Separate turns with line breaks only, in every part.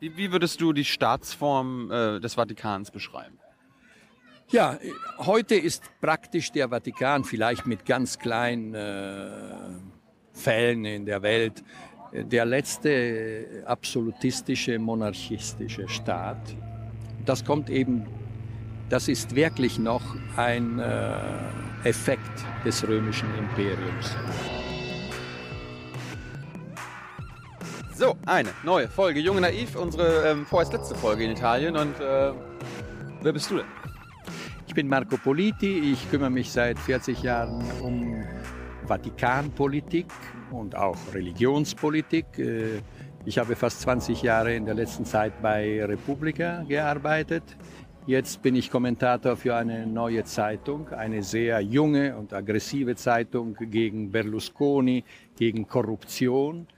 Wie, wie würdest du die Staatsform äh, des Vatikans beschreiben?
Ja, heute ist praktisch der Vatikan vielleicht mit ganz kleinen äh, Fällen in der Welt der letzte absolutistische monarchistische Staat. Das kommt eben, das ist wirklich noch ein äh, Effekt des römischen Imperiums.
So, eine neue Folge Junge Naiv, unsere ähm, vorerst letzte Folge in Italien. Und äh, wer bist du denn?
Ich bin Marco Politi, ich kümmere mich seit 40 Jahren um Vatikanpolitik und auch Religionspolitik. Äh, ich habe fast 20 Jahre in der letzten Zeit bei Republika gearbeitet. Jetzt bin ich Kommentator für eine neue Zeitung, eine sehr junge und aggressive Zeitung gegen Berlusconi, gegen Korruption.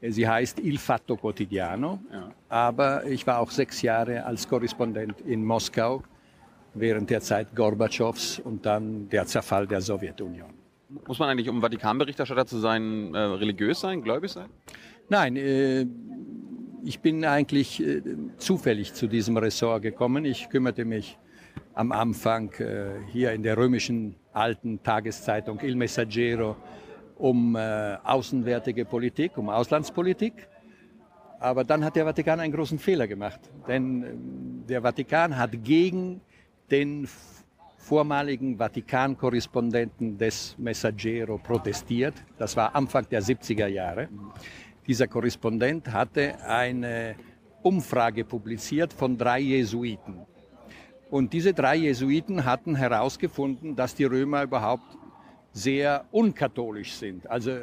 Sie heißt Il Fatto Quotidiano, ja. aber ich war auch sechs Jahre als Korrespondent in Moskau während der Zeit Gorbatschows und dann der Zerfall der Sowjetunion.
Muss man eigentlich, um Vatikanberichterstatter zu sein, äh, religiös sein, gläubig sein?
Nein, äh, ich bin eigentlich äh, zufällig zu diesem Ressort gekommen. Ich kümmerte mich am Anfang äh, hier in der römischen alten Tageszeitung Il Messaggero um äh, außenwärtige Politik, um Auslandspolitik. Aber dann hat der Vatikan einen großen Fehler gemacht. Denn äh, der Vatikan hat gegen den vormaligen Vatikan-Korrespondenten des Messaggero protestiert. Das war Anfang der 70er Jahre. Dieser Korrespondent hatte eine Umfrage publiziert von drei Jesuiten. Und diese drei Jesuiten hatten herausgefunden, dass die Römer überhaupt sehr unkatholisch sind. Also,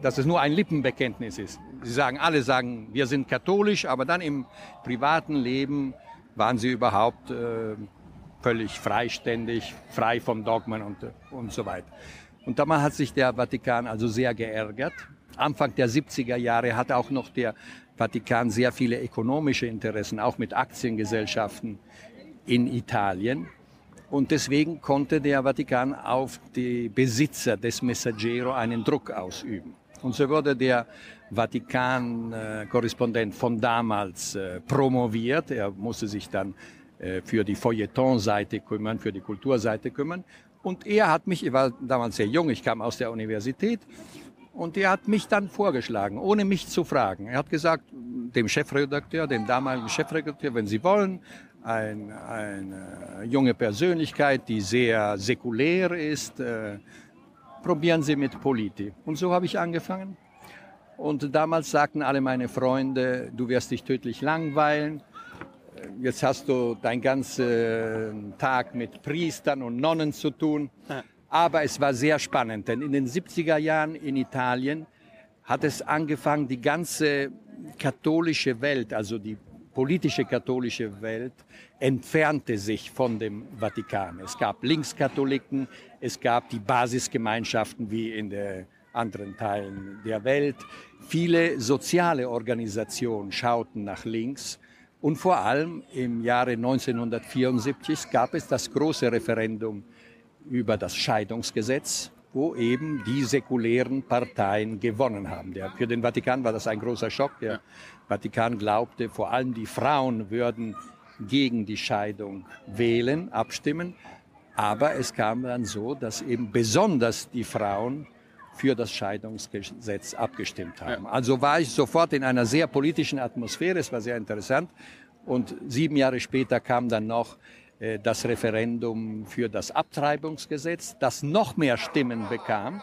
dass es nur ein Lippenbekenntnis ist. Sie sagen, alle sagen, wir sind katholisch, aber dann im privaten Leben waren sie überhaupt äh, völlig freiständig, frei vom Dogmen und, und so weiter. Und damals hat sich der Vatikan also sehr geärgert. Anfang der 70er Jahre hat auch noch der Vatikan sehr viele ökonomische Interessen, auch mit Aktiengesellschaften in Italien. Und deswegen konnte der Vatikan auf die Besitzer des Messaggero einen Druck ausüben. Und so wurde der Vatikan-Korrespondent von damals äh, promoviert. Er musste sich dann äh, für die Feuilleton-Seite kümmern, für die Kulturseite kümmern. Und er hat mich, ich war damals sehr jung, ich kam aus der Universität, und er hat mich dann vorgeschlagen, ohne mich zu fragen. Er hat gesagt, dem Chefredakteur, dem damaligen Chefredakteur, wenn Sie wollen, ein, eine junge Persönlichkeit, die sehr säkulär ist, äh, probieren Sie mit Politi. Und so habe ich angefangen. Und damals sagten alle meine Freunde, du wirst dich tödlich langweilen. Jetzt hast du deinen ganzen Tag mit Priestern und Nonnen zu tun. Aber es war sehr spannend, denn in den 70er Jahren in Italien hat es angefangen, die ganze katholische Welt, also die politische katholische Welt, entfernte sich von dem Vatikan. Es gab Linkskatholiken, es gab die Basisgemeinschaften wie in den anderen Teilen der Welt. Viele soziale Organisationen schauten nach links und vor allem im Jahre 1974 gab es das große Referendum über das Scheidungsgesetz, wo eben die säkulären Parteien gewonnen haben. Der, für den Vatikan war das ein großer Schock. Der Vatikan glaubte, vor allem die Frauen würden gegen die Scheidung wählen, abstimmen. Aber es kam dann so, dass eben besonders die Frauen für das Scheidungsgesetz abgestimmt haben. Ja. Also war ich sofort in einer sehr politischen Atmosphäre, es war sehr interessant. Und sieben Jahre später kam dann noch das Referendum für das Abtreibungsgesetz, das noch mehr Stimmen bekam.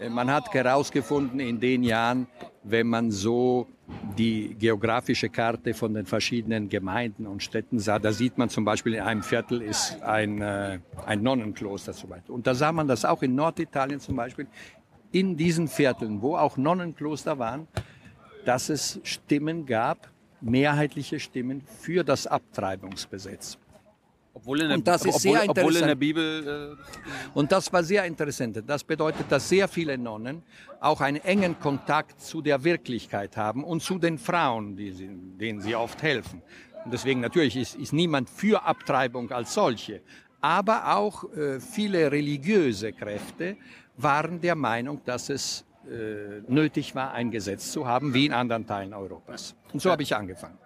Äh, man hat herausgefunden in den Jahren, wenn man so die geografische Karte von den verschiedenen Gemeinden und Städten sah, da sieht man zum Beispiel in einem Viertel ist ein, äh, ein Nonnenkloster zum Beispiel. Und da sah man das auch in Norditalien zum Beispiel, in diesen Vierteln, wo auch Nonnenkloster waren, dass es Stimmen gab, mehrheitliche Stimmen für das Abtreibungsgesetz.
Obwohl in der, und das ist obwohl, sehr interessant. Obwohl in der Bibel.
Äh und das war sehr interessant. Das bedeutet, dass sehr viele Nonnen auch einen engen Kontakt zu der Wirklichkeit haben und zu den Frauen, sie, denen sie oft helfen. Und deswegen natürlich ist, ist niemand für Abtreibung als solche. Aber auch äh, viele religiöse Kräfte waren der Meinung, dass es äh, nötig war, ein Gesetz zu haben, wie in anderen Teilen Europas. Und so habe ich angefangen.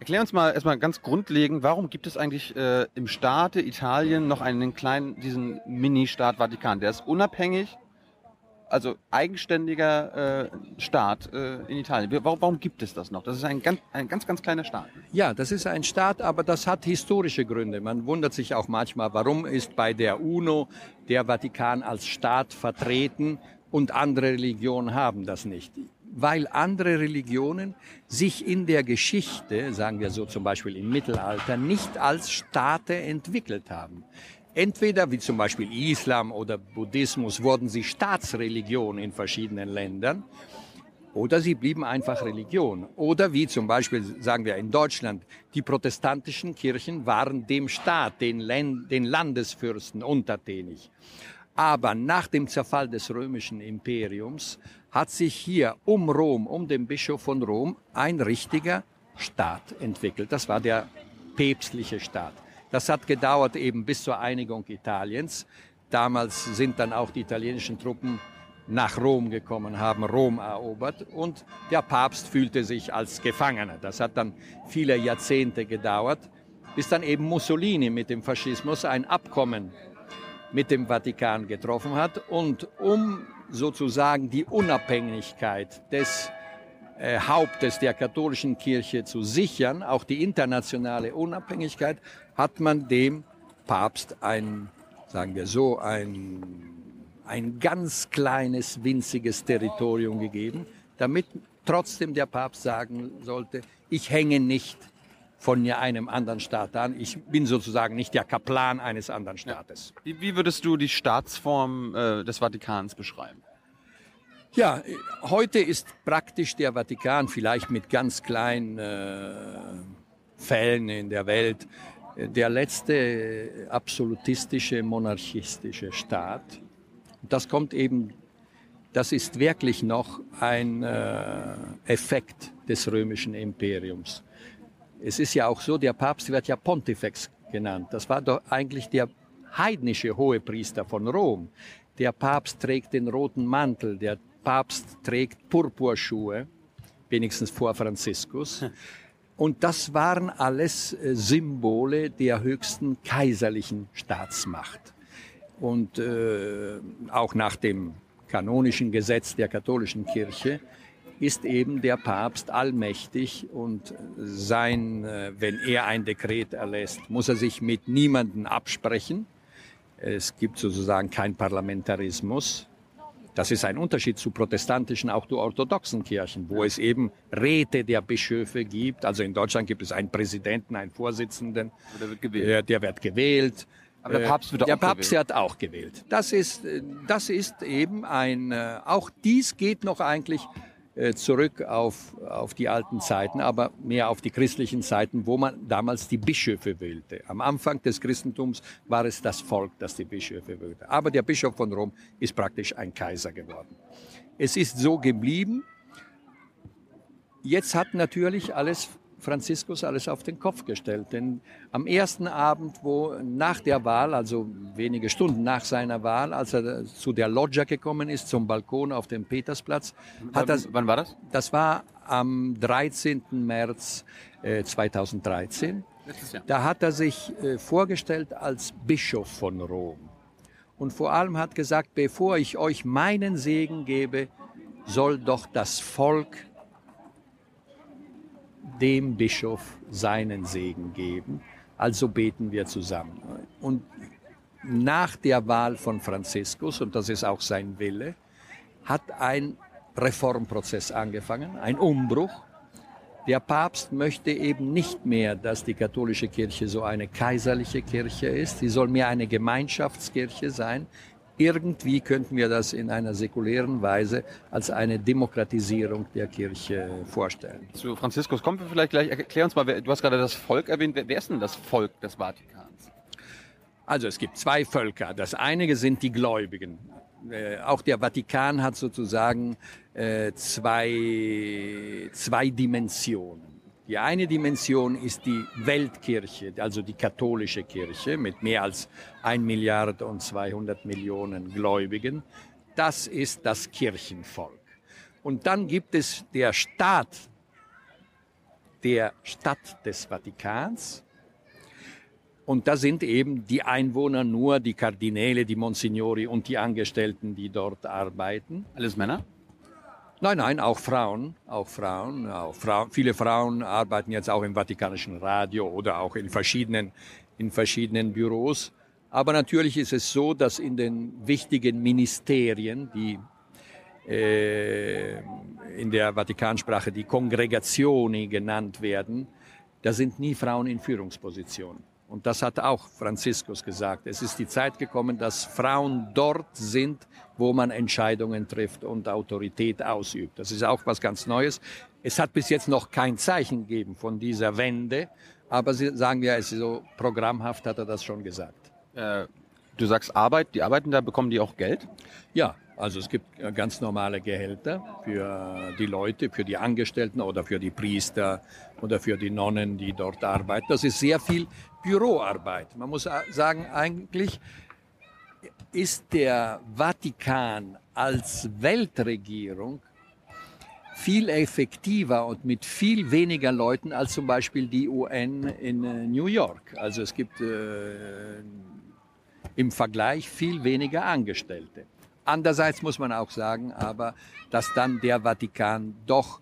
Erklär uns mal erstmal ganz grundlegend, warum gibt es eigentlich äh, im Staate Italien noch einen kleinen, diesen Mini-Staat Vatikan? Der ist unabhängig, also eigenständiger äh, Staat äh, in Italien. Warum, warum, gibt es das noch? Das ist ein ganz, ein ganz, ganz kleiner Staat.
Ja, das ist ein Staat, aber das hat historische Gründe. Man wundert sich auch manchmal, warum ist bei der UNO der Vatikan als Staat vertreten und andere Religionen haben das nicht weil andere Religionen sich in der Geschichte, sagen wir so zum Beispiel im Mittelalter, nicht als Staate entwickelt haben. Entweder wie zum Beispiel Islam oder Buddhismus wurden sie Staatsreligion in verschiedenen Ländern oder sie blieben einfach Religion. Oder wie zum Beispiel, sagen wir in Deutschland, die protestantischen Kirchen waren dem Staat, den, Länd den Landesfürsten untertänig. Aber nach dem Zerfall des römischen Imperiums hat sich hier um Rom, um den Bischof von Rom, ein richtiger Staat entwickelt. Das war der päpstliche Staat. Das hat gedauert eben bis zur Einigung Italiens. Damals sind dann auch die italienischen Truppen nach Rom gekommen, haben Rom erobert und der Papst fühlte sich als Gefangener. Das hat dann viele Jahrzehnte gedauert, bis dann eben Mussolini mit dem Faschismus ein Abkommen mit dem Vatikan getroffen hat und um sozusagen die Unabhängigkeit des äh, Hauptes der katholischen Kirche zu sichern, auch die internationale Unabhängigkeit, hat man dem Papst ein, sagen wir so, ein, ein ganz kleines, winziges Territorium gegeben, damit trotzdem der Papst sagen sollte, ich hänge nicht von einem anderen Staat an. Ich bin sozusagen nicht der Kaplan eines anderen Staates.
Wie, wie würdest du die Staatsform äh, des Vatikans beschreiben?
Ja, heute ist praktisch der Vatikan vielleicht mit ganz kleinen äh, Fällen in der Welt der letzte absolutistische monarchistische Staat. Das kommt eben, das ist wirklich noch ein äh, Effekt des römischen Imperiums. Es ist ja auch so, der Papst wird ja Pontifex genannt. Das war doch eigentlich der heidnische Hohepriester von Rom. Der Papst trägt den roten Mantel, der Papst trägt Purpurschuhe, wenigstens vor Franziskus. Und das waren alles äh, Symbole der höchsten kaiserlichen Staatsmacht. Und äh, auch nach dem kanonischen Gesetz der katholischen Kirche ist eben der Papst allmächtig und sein, äh, wenn er ein Dekret erlässt, muss er sich mit niemanden absprechen. Es gibt sozusagen kein Parlamentarismus. Das ist ein Unterschied zu protestantischen, auch zu orthodoxen Kirchen, wo es eben Räte der Bischöfe gibt. Also in Deutschland gibt es einen Präsidenten, einen Vorsitzenden. Der wird gewählt. Der, wird gewählt.
Aber der Papst wird
auch
Der
Papst gewählt. wird auch gewählt. Das ist, das ist eben ein, äh, auch dies geht noch eigentlich äh, zurück auf, auf die alten Zeiten, aber mehr auf die christlichen Zeiten, wo man damals die Bischöfe wählte. Am Anfang des Christentums war es das Volk, das die Bischöfe wählte. Aber der Bischof von Rom ist praktisch ein Kaiser geworden. Es ist so geblieben. Jetzt hat natürlich alles Franziskus alles auf den Kopf gestellt. Denn am ersten Abend, wo nach der Wahl, also wenige Stunden nach seiner Wahl, als er zu der Loggia gekommen ist, zum Balkon auf dem Petersplatz,
hat das. Wann war das?
Das war am 13. März äh, 2013. Da hat er sich äh, vorgestellt als Bischof von Rom. Und vor allem hat gesagt, bevor ich euch meinen Segen gebe, soll doch das Volk dem Bischof seinen Segen geben. Also beten wir zusammen. Und nach der Wahl von Franziskus, und das ist auch sein Wille, hat ein Reformprozess angefangen, ein Umbruch. Der Papst möchte eben nicht mehr, dass die katholische Kirche so eine kaiserliche Kirche ist. Sie soll mehr eine Gemeinschaftskirche sein, irgendwie könnten wir das in einer säkulären Weise als eine Demokratisierung der Kirche vorstellen.
Zu Franziskus kommen wir vielleicht gleich. Erklär uns mal, du hast gerade das Volk erwähnt. Wer ist denn das Volk des Vatikans?
Also es gibt zwei Völker. Das eine sind die Gläubigen. Äh, auch der Vatikan hat sozusagen äh, zwei, zwei Dimensionen. Die eine Dimension ist die Weltkirche, also die katholische Kirche mit mehr als 1 Milliarde und 200 Millionen Gläubigen. Das ist das Kirchenvolk. Und dann gibt es der Staat, der Stadt des Vatikans. Und da sind eben die Einwohner nur die Kardinäle, die Monsignori und die Angestellten, die dort arbeiten.
Alles Männer?
Nein, nein, auch Frauen, auch Frauen, auch Frauen. Viele Frauen arbeiten jetzt auch im Vatikanischen Radio oder auch in verschiedenen, in verschiedenen Büros. Aber natürlich ist es so, dass in den wichtigen Ministerien, die äh, in der Vatikansprache die Congregazioni genannt werden, da sind nie Frauen in Führungspositionen. Und das hat auch Franziskus gesagt. Es ist die Zeit gekommen, dass Frauen dort sind, wo man Entscheidungen trifft und Autorität ausübt. Das ist auch was ganz Neues. Es hat bis jetzt noch kein Zeichen gegeben von dieser Wende, aber Sie sagen ja, es ist so programmhaft hat er das schon gesagt.
Äh, du sagst Arbeit, die arbeiten da, bekommen die auch Geld?
Ja, also es gibt äh, ganz normale Gehälter für die Leute, für die Angestellten oder für die Priester oder für die Nonnen, die dort arbeiten. Das ist sehr viel Büroarbeit. Man muss sagen, eigentlich ist der Vatikan als Weltregierung viel effektiver und mit viel weniger Leuten als zum Beispiel die UN in äh, New York. Also es gibt äh, im Vergleich viel weniger Angestellte. Andererseits muss man auch sagen, aber dass dann der Vatikan doch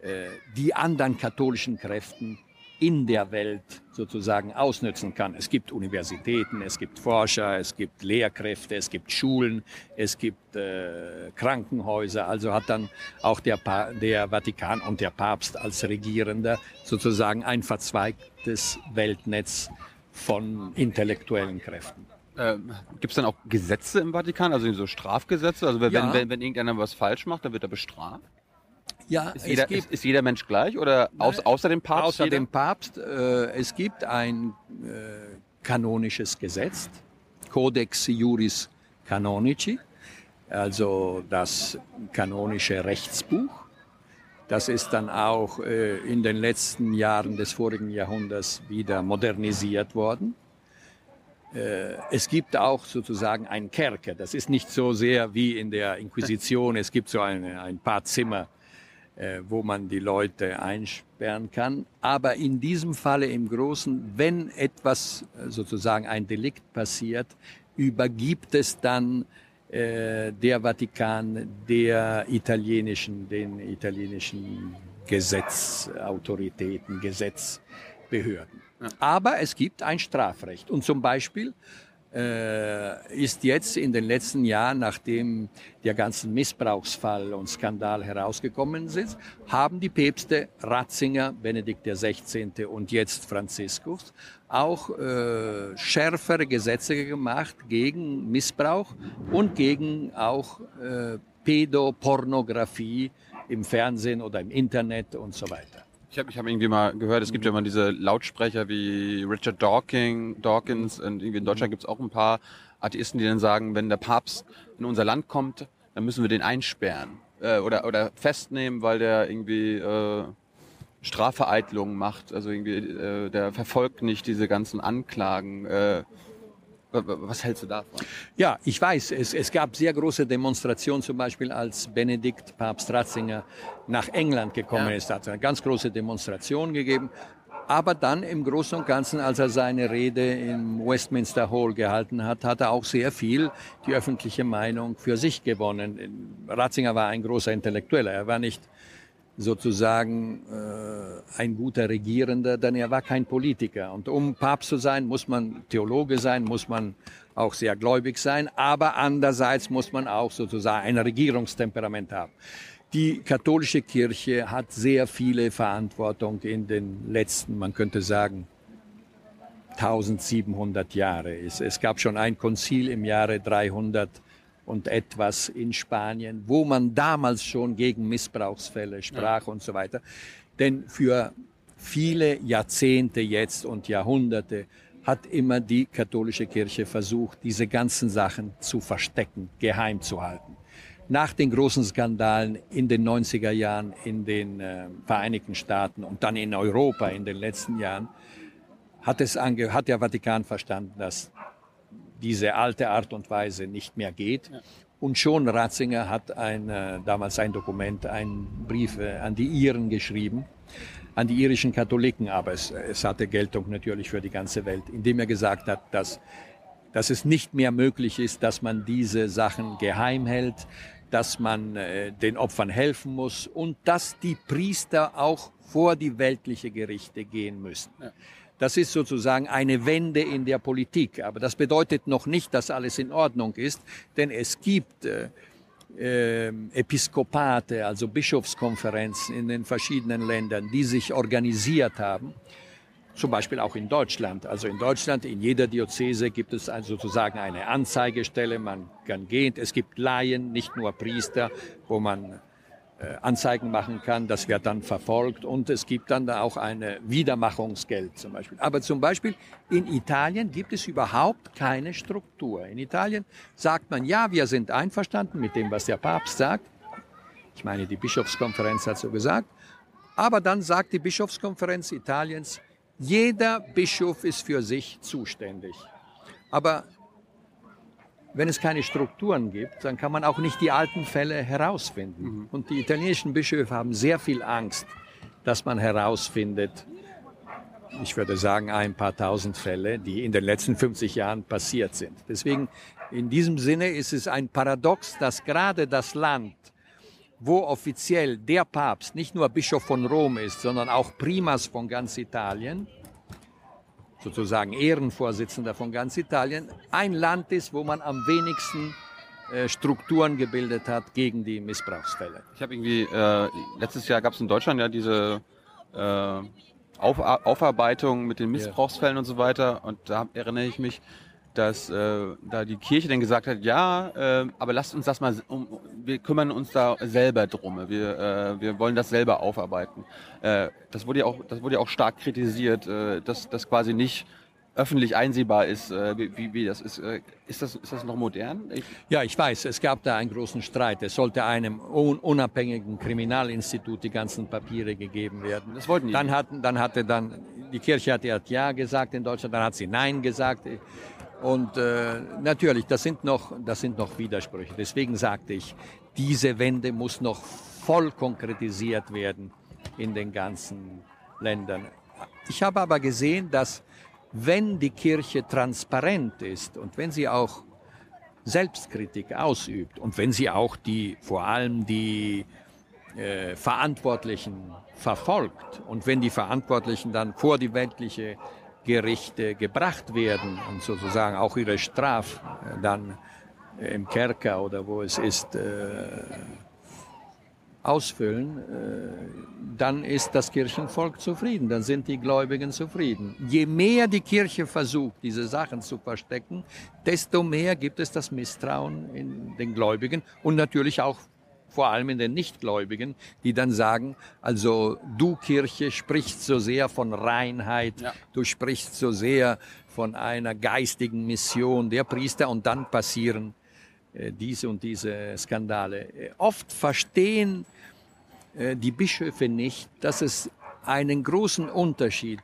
äh, die anderen katholischen Kräften in der Welt sozusagen ausnützen kann. Es gibt Universitäten, es gibt Forscher, es gibt Lehrkräfte, es gibt Schulen, es gibt äh, Krankenhäuser. Also hat dann auch der, pa der Vatikan und der Papst als Regierender sozusagen ein verzweigtes Weltnetz von intellektuellen Kräften.
Ähm, Gibt es dann auch Gesetze im Vatikan, also so Strafgesetze? Also wenn, ja. wenn, wenn irgendeiner was falsch macht, dann wird er bestraft?
Ja,
ist jeder, ist, ist jeder, Mensch gleich oder aus, Nein, außer dem Papst?
Außer jeder? dem Papst. Äh, es gibt ein äh, kanonisches Gesetz, Codex Juris Canonici, also das kanonische Rechtsbuch. Das ist dann auch äh, in den letzten Jahren des vorigen Jahrhunderts wieder modernisiert worden. Äh, es gibt auch sozusagen einen Kerker. Das ist nicht so sehr wie in der Inquisition. Es gibt so eine, ein paar Zimmer, äh, wo man die Leute einsperren kann. Aber in diesem Falle im Großen, wenn etwas äh, sozusagen ein Delikt passiert, übergibt es dann der Vatikan der italienischen, den italienischen Gesetzautoritäten, Gesetzbehörden. Aber es gibt ein Strafrecht. Und zum Beispiel äh, ist jetzt in den letzten Jahren, nachdem der ganzen Missbrauchsfall und Skandal herausgekommen ist, haben die Päpste Ratzinger, Benedikt XVI. und jetzt Franziskus auch äh, schärfere Gesetze gemacht gegen Missbrauch und gegen auch äh, Pädopornografie im Fernsehen oder im Internet und so weiter.
Ich habe ich hab irgendwie mal gehört, es gibt ja immer diese Lautsprecher wie Richard Dawkins, Dawkins und irgendwie in Deutschland gibt es auch ein paar Atheisten, die dann sagen, wenn der Papst in unser Land kommt, dann müssen wir den einsperren äh, oder, oder festnehmen, weil der irgendwie äh, Strafvereitlungen macht. Also irgendwie, äh, der verfolgt nicht diese ganzen Anklagen. Äh, was hältst du davon?
Ja, ich weiß, es, es gab sehr große Demonstrationen, zum Beispiel als Benedikt Papst Ratzinger nach England gekommen ja. ist, hat es eine ganz große Demonstration gegeben. Aber dann im Großen und Ganzen, als er seine Rede im Westminster Hall gehalten hat, hat er auch sehr viel die öffentliche Meinung für sich gewonnen. Ratzinger war ein großer Intellektueller. Er war nicht sozusagen äh, ein guter Regierender, denn er war kein Politiker. Und um Papst zu sein, muss man Theologe sein, muss man auch sehr gläubig sein, aber andererseits muss man auch sozusagen ein Regierungstemperament haben. Die katholische Kirche hat sehr viele Verantwortung in den letzten, man könnte sagen, 1700 Jahre. Es, es gab schon ein Konzil im Jahre 300 und etwas in Spanien, wo man damals schon gegen Missbrauchsfälle sprach ja. und so weiter. Denn für viele Jahrzehnte jetzt und Jahrhunderte hat immer die katholische Kirche versucht, diese ganzen Sachen zu verstecken, geheim zu halten. Nach den großen Skandalen in den 90er Jahren in den äh, Vereinigten Staaten und dann in Europa in den letzten Jahren hat, es ange hat der Vatikan verstanden, dass diese alte Art und Weise nicht mehr geht. Ja. Und schon Ratzinger hat ein, äh, damals ein Dokument, einen Brief äh, an die Iren geschrieben, an die irischen Katholiken, aber es, es hatte Geltung natürlich für die ganze Welt, indem er gesagt hat, dass, dass es nicht mehr möglich ist, dass man diese Sachen geheim hält, dass man äh, den Opfern helfen muss und dass die Priester auch vor die weltliche Gerichte gehen müssen. Ja. Das ist sozusagen eine Wende in der Politik. Aber das bedeutet noch nicht, dass alles in Ordnung ist, denn es gibt äh, äh, Episkopate, also Bischofskonferenzen in den verschiedenen Ländern, die sich organisiert haben. Zum Beispiel auch in Deutschland. Also in Deutschland, in jeder Diözese gibt es sozusagen eine Anzeigestelle. Man kann gehen. Es gibt Laien, nicht nur Priester, wo man Anzeigen machen kann, das wird dann verfolgt und es gibt dann da auch eine Wiedermachungsgeld zum Beispiel. Aber zum Beispiel in Italien gibt es überhaupt keine Struktur. In Italien sagt man, ja, wir sind einverstanden mit dem, was der Papst sagt. Ich meine, die Bischofskonferenz hat so gesagt. Aber dann sagt die Bischofskonferenz Italiens, jeder Bischof ist für sich zuständig. Aber wenn es keine Strukturen gibt, dann kann man auch nicht die alten Fälle herausfinden. Mhm. Und die italienischen Bischöfe haben sehr viel Angst, dass man herausfindet, ich würde sagen, ein paar tausend Fälle, die in den letzten 50 Jahren passiert sind. Deswegen, in diesem Sinne ist es ein Paradox, dass gerade das Land, wo offiziell der Papst nicht nur Bischof von Rom ist, sondern auch Primas von ganz Italien, sozusagen Ehrenvorsitzender von ganz Italien, ein Land ist, wo man am wenigsten äh, Strukturen gebildet hat gegen die Missbrauchsfälle.
Ich habe irgendwie, äh, letztes Jahr gab es in Deutschland ja diese äh, Auf Aufarbeitung mit den Missbrauchsfällen ja. und so weiter. Und da erinnere ich mich, dass äh, da die Kirche dann gesagt hat, ja, äh, aber lasst uns das mal, um, wir kümmern uns da selber drum, wir, äh, wir wollen das selber aufarbeiten. Äh, das wurde ja auch, das wurde ja auch stark kritisiert, äh, dass das quasi nicht öffentlich einsehbar ist, äh, wie, wie das ist. Äh, ist das. Ist das noch modern?
Ich ja, ich weiß, es gab da einen großen Streit. Es sollte einem unabhängigen Kriminalinstitut die ganzen Papiere gegeben werden. Das wollten die. Dann, hatten, dann hatte dann, die Kirche hat ja gesagt in Deutschland, dann hat sie Nein gesagt. Und äh, natürlich, das sind, noch, das sind noch Widersprüche. Deswegen sagte ich, diese Wende muss noch voll konkretisiert werden in den ganzen Ländern. Ich habe aber gesehen, dass wenn die Kirche transparent ist und wenn sie auch Selbstkritik ausübt und wenn sie auch die, vor allem die äh, Verantwortlichen verfolgt und wenn die Verantwortlichen dann vor die weltliche Gerichte gebracht werden und sozusagen auch ihre Straf äh, dann im Kerker oder wo es ist, äh, ausfüllen, äh, dann ist das Kirchenvolk zufrieden, dann sind die Gläubigen zufrieden. Je mehr die Kirche versucht, diese Sachen zu verstecken, desto mehr gibt es das Misstrauen in den Gläubigen und natürlich auch vor allem in den Nichtgläubigen, die dann sagen, also du Kirche sprichst so sehr von Reinheit, ja. du sprichst so sehr von einer geistigen Mission der Priester und dann passieren äh, diese und diese Skandale. Äh, oft verstehen äh, die Bischöfe nicht, dass es einen großen Unterschied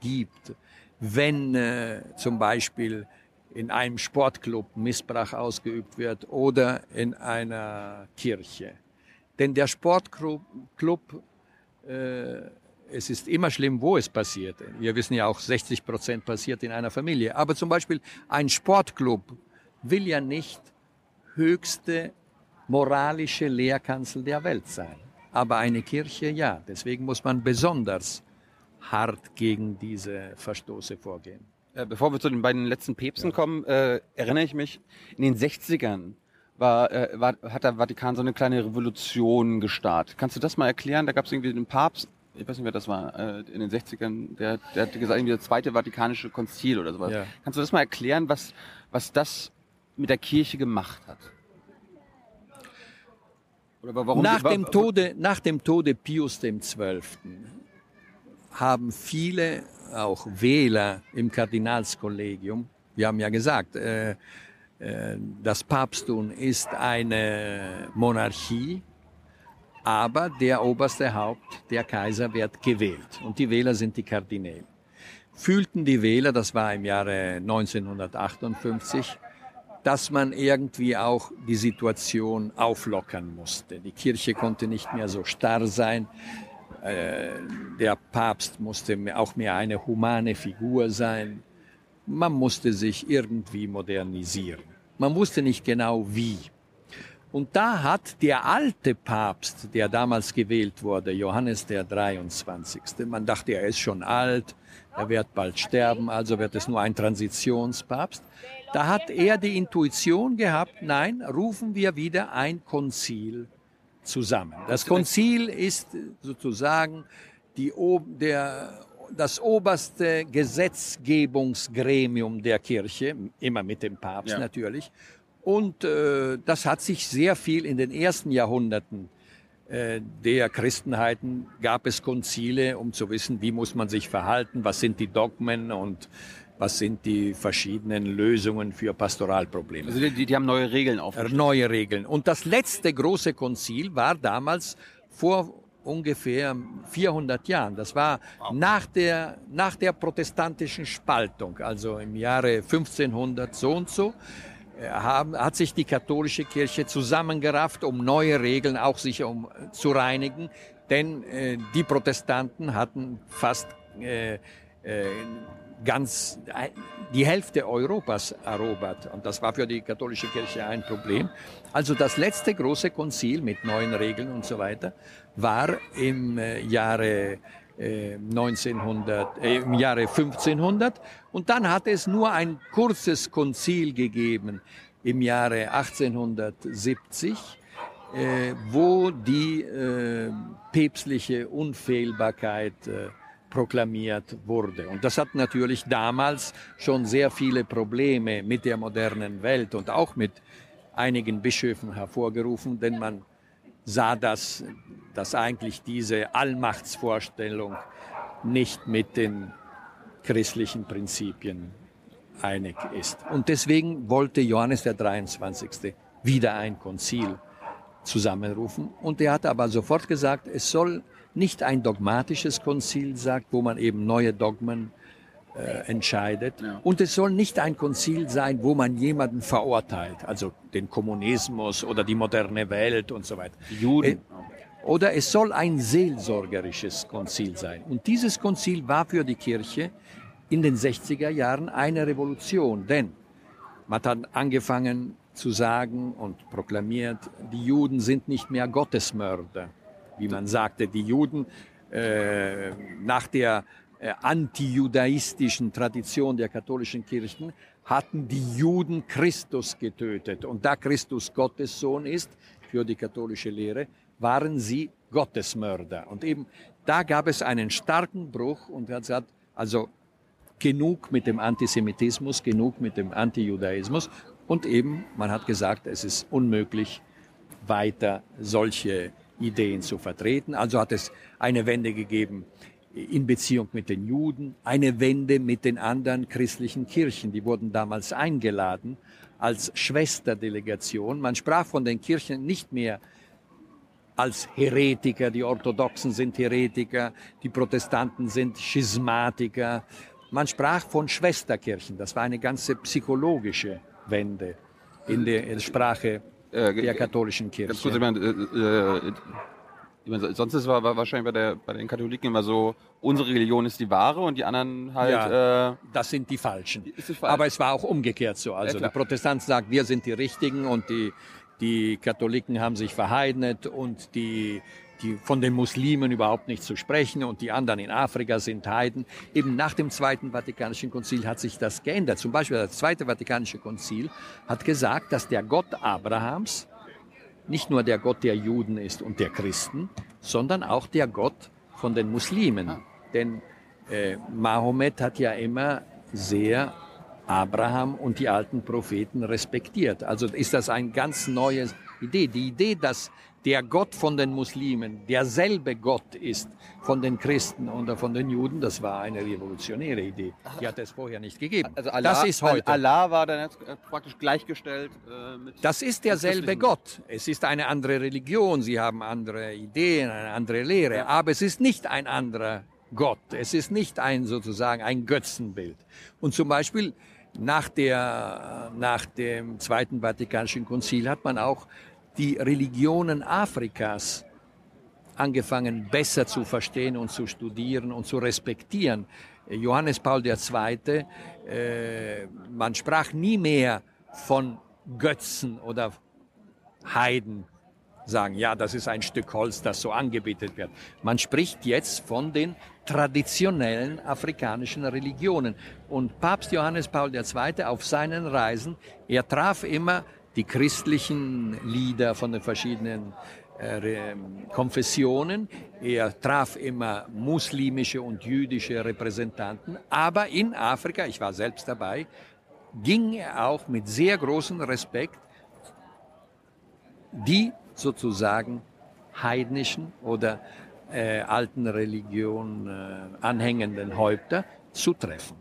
gibt, wenn äh, zum Beispiel in einem Sportclub Missbrauch ausgeübt wird oder in einer Kirche. Denn der Sportclub, äh, es ist immer schlimm, wo es passiert. Wir wissen ja auch, 60 Prozent passiert in einer Familie. Aber zum Beispiel ein Sportclub will ja nicht höchste moralische Lehrkanzel der Welt sein. Aber eine Kirche ja. Deswegen muss man besonders hart gegen diese Verstoße vorgehen.
Äh, bevor wir zu den beiden letzten Päpsten ja. kommen, äh, erinnere ich mich, in den 60ern war, äh, war, hat der Vatikan so eine kleine Revolution gestartet. Kannst du das mal erklären? Da gab es irgendwie den Papst, ich weiß nicht, wer das war, äh, in den 60ern, der, der hat gesagt, irgendwie das zweite Vatikanische Konzil oder sowas. Ja. Kannst du das mal erklären, was, was das mit der Kirche gemacht hat?
Nach, dem Tode, nach dem Tode Pius XII. haben viele auch Wähler im Kardinalskollegium, wir haben ja gesagt, äh, äh, das Papsttum ist eine Monarchie, aber der oberste Haupt, der Kaiser, wird gewählt und die Wähler sind die Kardinäle. Fühlten die Wähler, das war im Jahre 1958, dass man irgendwie auch die Situation auflockern musste. Die Kirche konnte nicht mehr so starr sein. Der Papst musste auch mehr eine humane Figur sein. Man musste sich irgendwie modernisieren. Man wusste nicht genau wie. Und da hat der alte Papst, der damals gewählt wurde, Johannes der 23., man dachte, er ist schon alt, er wird bald sterben, also wird es nur ein Transitionspapst. Da hat er die Intuition gehabt, nein, rufen wir wieder ein Konzil zusammen. Das Konzil ist sozusagen die, der, das oberste Gesetzgebungsgremium der Kirche, immer mit dem Papst ja. natürlich. Und äh, das hat sich sehr viel in den ersten Jahrhunderten äh, der Christenheiten gab es Konzile, um zu wissen, wie muss man sich verhalten, was sind die Dogmen und was sind die verschiedenen Lösungen für Pastoralprobleme.
Also die, die haben neue Regeln aufgestellt.
Neue Regeln. Und das letzte große Konzil war damals vor ungefähr 400 Jahren. Das war wow. nach der, nach der protestantischen Spaltung, also im Jahre 1500 so und so haben, hat sich die katholische Kirche zusammengerafft, um neue Regeln auch sich um zu reinigen, denn äh, die Protestanten hatten fast äh, äh, ganz die Hälfte Europas erobert und das war für die katholische Kirche ein Problem. Also das letzte große Konzil mit neuen Regeln und so weiter war im äh, Jahre 1900, äh, im Jahre 1500 und dann hat es nur ein kurzes Konzil gegeben im Jahre 1870, äh, wo die äh, päpstliche Unfehlbarkeit äh, proklamiert wurde. Und das hat natürlich damals schon sehr viele Probleme mit der modernen Welt und auch mit einigen Bischöfen hervorgerufen, denn man sah das, dass eigentlich diese Allmachtsvorstellung nicht mit den christlichen Prinzipien einig ist. Und deswegen wollte Johannes der 23. wieder ein Konzil zusammenrufen. Und er hat aber sofort gesagt, es soll nicht ein dogmatisches Konzil sein, wo man eben neue Dogmen äh, entscheidet. Ja. Und es soll nicht ein Konzil sein, wo man jemanden verurteilt, also den Kommunismus oder die moderne Welt und so weiter. Die Juden. Äh, oder es soll ein seelsorgerisches Konzil sein. Und dieses Konzil war für die Kirche in den 60er Jahren eine Revolution, denn man hat angefangen zu sagen und proklamiert, die Juden sind nicht mehr Gottesmörder, wie man sagte. Die Juden äh, nach der äh, antijudaistischen Tradition der katholischen Kirchen hatten die Juden Christus getötet. Und da Christus Gottes Sohn ist, für die katholische Lehre, waren sie Gottesmörder. Und eben da gab es einen starken Bruch und er hat gesagt, also genug mit dem Antisemitismus, genug mit dem Antijudaismus. Und eben, man hat gesagt, es ist unmöglich, weiter solche Ideen zu vertreten. Also hat es eine Wende gegeben in Beziehung mit den Juden, eine Wende mit den anderen christlichen Kirchen. Die wurden damals eingeladen als Schwesterdelegation. Man sprach von den Kirchen nicht mehr als Heretiker, die Orthodoxen sind Heretiker, die Protestanten sind Schismatiker. Man sprach von Schwesterkirchen. Das war eine ganze psychologische Wende in der Sprache äh, der katholischen Kirche. Ganz kurz, ich meine, äh,
äh, ich meine, sonst ist war, war wahrscheinlich bei, der, bei den Katholiken immer so, unsere Religion ist die wahre und die anderen halt.
Ja, äh, das sind die falschen. Falsch. Aber es war auch umgekehrt so. Also ja, der Protestant sagt, wir sind die Richtigen und die die Katholiken haben sich verheidnet und die, die von den Muslimen überhaupt nicht zu sprechen und die anderen in Afrika sind Heiden. Eben nach dem Zweiten Vatikanischen Konzil hat sich das geändert. Zum Beispiel das Zweite Vatikanische Konzil hat gesagt, dass der Gott Abrahams nicht nur der Gott der Juden ist und der Christen, sondern auch der Gott von den Muslimen. Ah. Denn äh, Mahomet hat ja immer sehr Abraham und die alten Propheten respektiert. Also ist das eine ganz neue Idee. Die Idee, dass der Gott von den Muslimen derselbe Gott ist von den Christen oder von den Juden, das war eine revolutionäre Idee. Die hat es vorher nicht gegeben.
Also Allah, das ist heute. Allah war dann äh, praktisch gleichgestellt
äh, mit. Das ist derselbe Gott. Es ist eine andere Religion. Sie haben andere Ideen, eine andere Lehre. Ja. Aber es ist nicht ein anderer Gott. Es ist nicht ein sozusagen ein Götzenbild. Und zum Beispiel Nach, der, nach dem Zweiten Vatikanischen Konzil hat man auch die Religionen Afrikas angefangen besser zu verstehen und zu studieren und zu respektieren. Johannes Paul II., äh, man sprach nie mehr von Götzen oder Heiden, sagen, ja, das ist ein Stück Holz, das so angebetet wird. Man spricht jetzt von den traditionellen afrikanischen Religionen. Und Papst Johannes Paul II. auf seinen Reisen, er traf immer die christlichen Lieder von den verschiedenen äh, Konfessionen. Er traf immer muslimische und jüdische Repräsentanten. Aber in Afrika, ich war selbst dabei, ging er auch mit sehr großem Respekt die sozusagen heidnischen oder äh, alten Religion äh, anhängenden Häupter zu treffen.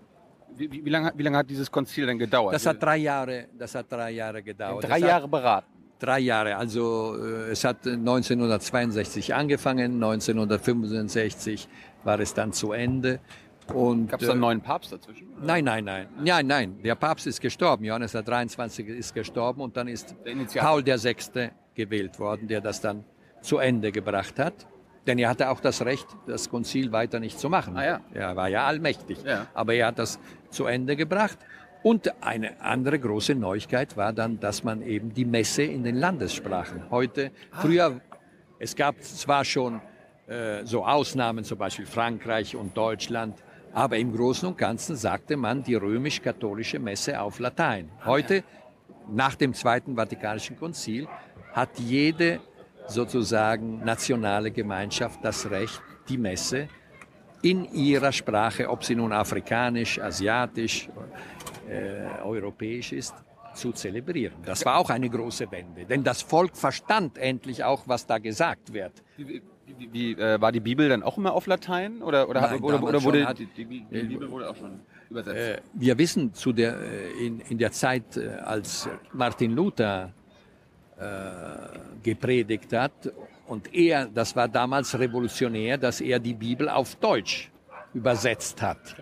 Wie, wie, wie, lange, wie lange hat dieses Konzil denn gedauert?
Das hat drei Jahre, das hat drei Jahre gedauert.
Drei Jahre beraten.
Drei Jahre. Also äh, es hat 1962 angefangen, 1965 war es dann zu Ende.
Gab es da einen neuen Papst dazwischen?
Nein, nein, nein. Nein, nein. Der Papst ist gestorben. Johannes der 23. ist gestorben und dann ist Paul der Sechste gewählt worden, der das dann zu Ende gebracht hat. Denn er hatte auch das Recht, das Konzil weiter nicht zu machen.
Ah, ja.
Er war ja allmächtig.
Ja.
Aber er hat das zu Ende gebracht. Und eine andere große Neuigkeit war dann, dass man eben die Messe in den Landessprachen heute, ah. früher, es gab zwar schon äh, so Ausnahmen, zum Beispiel Frankreich und Deutschland, aber im Großen und Ganzen sagte man die römisch-katholische Messe auf Latein. Ah, heute, nach dem Zweiten Vatikanischen Konzil, hat jede sozusagen nationale Gemeinschaft das Recht, die Messe in ihrer Sprache, ob sie nun afrikanisch, asiatisch, äh, europäisch ist, zu zelebrieren. Das war auch eine große Wende, denn das Volk verstand endlich auch, was da gesagt wird.
Wie, wie, wie äh, war die Bibel dann auch immer auf Latein oder oder,
Nein,
oder, oder wurde
hat,
die, die, die, Bibel wurde auch schon übersetzt?
Äh, wir wissen zu der äh, in, in der Zeit, äh, als Martin Luther äh, gepredigt hat. Und er, das war damals revolutionär, dass er die Bibel auf Deutsch übersetzt hat.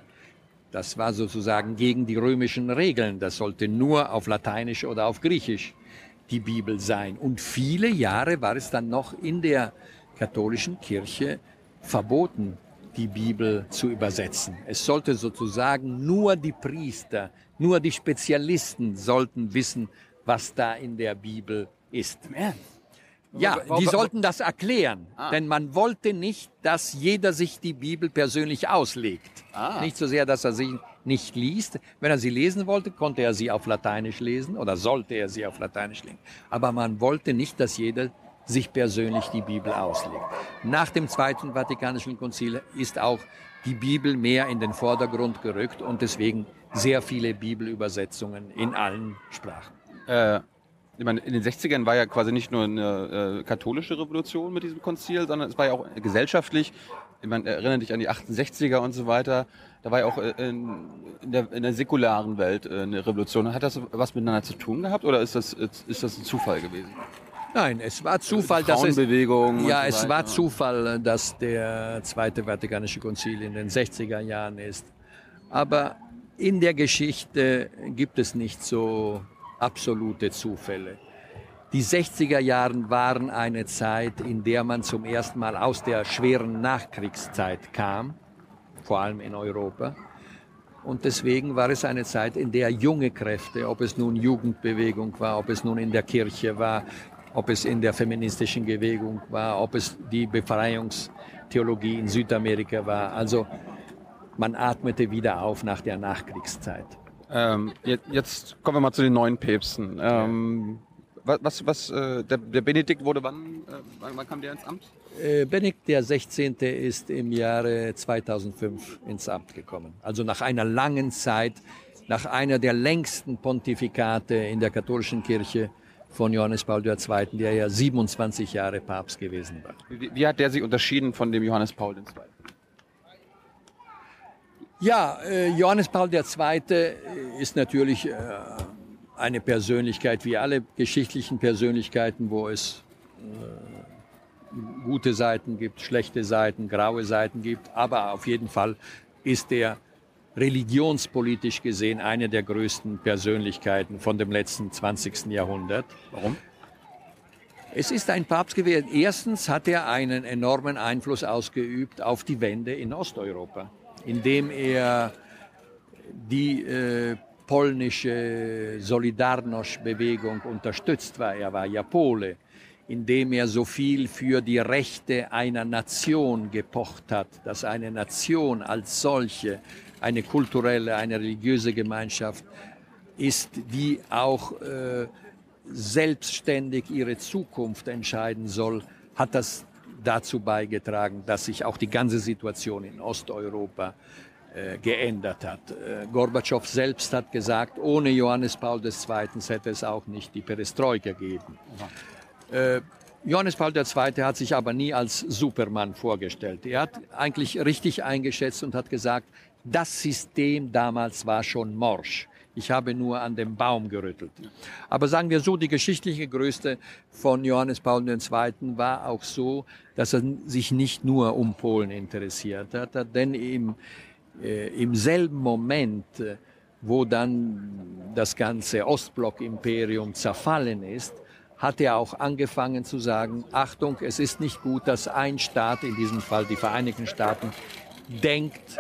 Das war sozusagen gegen die römischen Regeln. Das sollte nur auf Lateinisch oder auf Griechisch die Bibel sein. Und viele Jahre war es dann noch in der katholischen Kirche verboten, die Bibel zu übersetzen. Es sollte sozusagen nur die Priester, nur die Spezialisten sollten wissen, was da in der Bibel ist. Ja, die sollten das erklären, ah. denn man wollte nicht, dass jeder sich die Bibel persönlich auslegt. Ah. Nicht so sehr, dass er sie nicht liest. Wenn er sie lesen wollte, konnte er sie auf Lateinisch lesen oder sollte er sie auf Lateinisch lesen. Aber man wollte nicht, dass jeder sich persönlich die Bibel auslegt. Nach dem Zweiten Vatikanischen Konzil ist auch die Bibel mehr in den Vordergrund gerückt und deswegen sehr viele Bibelübersetzungen in allen Sprachen.
Äh ich meine, in den 60ern war ja quasi nicht nur eine äh, katholische Revolution mit diesem Konzil, sondern es war ja auch gesellschaftlich. Ich meine, erinnere dich an die 68er und so weiter. Da war ja auch äh, in, in, der, in der säkularen Welt äh, eine Revolution. Hat das was miteinander zu tun gehabt oder ist das, ist das ein Zufall gewesen?
Nein, es war Zufall, dass es,
ja,
es war Zufall, dass der Zweite Vatikanische Konzil in den 60er Jahren ist. Aber in der Geschichte gibt es nicht so absolute Zufälle. Die 60er Jahren waren eine Zeit, in der man zum ersten Mal aus der schweren Nachkriegszeit kam, vor allem in Europa. Und deswegen war es eine Zeit, in der junge Kräfte, ob es nun Jugendbewegung war, ob es nun in der Kirche war, ob es in der feministischen Bewegung war, ob es die Befreiungstheologie in Südamerika war. Also man atmete wieder auf nach der Nachkriegszeit.
Ähm, jetzt kommen wir mal zu den neuen Päpsten. Ähm, was, was, äh, der, der Benedikt wurde wann, äh, wann, wann kam der ins Amt?
Äh, Benedikt der 16. ist im Jahre 2005 ins Amt gekommen. Also nach einer langen Zeit, nach einer der längsten Pontifikate in der katholischen Kirche von Johannes Paul II., der ja 27 Jahre Papst gewesen war.
Wie, wie hat der sich unterschieden von dem Johannes Paul II.?
Ja, äh, Johannes Paul II. ist natürlich äh, eine Persönlichkeit wie alle geschichtlichen Persönlichkeiten, wo es äh, gute Seiten gibt, schlechte Seiten, graue Seiten gibt. Aber auf jeden Fall ist er religionspolitisch gesehen eine der größten Persönlichkeiten von dem letzten 20. Jahrhundert.
Warum?
Es ist ein Papst gewesen. Erstens hat er einen enormen Einfluss ausgeübt auf die Wende in Osteuropa, indem er die äh, polnische Solidarność-Bewegung unterstützt war. Er war ja Pole indem er so viel für die Rechte einer Nation gepocht hat, dass eine Nation als solche eine kulturelle, eine religiöse Gemeinschaft ist, die auch äh, selbstständig ihre Zukunft entscheiden soll, hat das dazu beigetragen, dass sich auch die ganze Situation in Osteuropa äh, geändert hat. Äh, Gorbatschow selbst hat gesagt, ohne Johannes Paul II. hätte es auch nicht die Perestroika gegeben. Äh, Johannes Paul II. hat sich aber nie als Supermann vorgestellt. Er hat eigentlich richtig eingeschätzt und hat gesagt, das System damals war schon morsch. Ich habe nur an dem Baum gerüttelt. Aber sagen wir so, die geschichtliche Größe von Johannes Paul II. war auch so, dass er sich nicht nur um Polen interessiert hat, denn im, äh, im selben Moment, äh, wo dann das ganze Ostblock-Imperium zerfallen ist, hat er auch angefangen zu sagen, Achtung, es ist nicht gut, dass ein Staat, in diesem Fall die Vereinigten Staaten, denkt,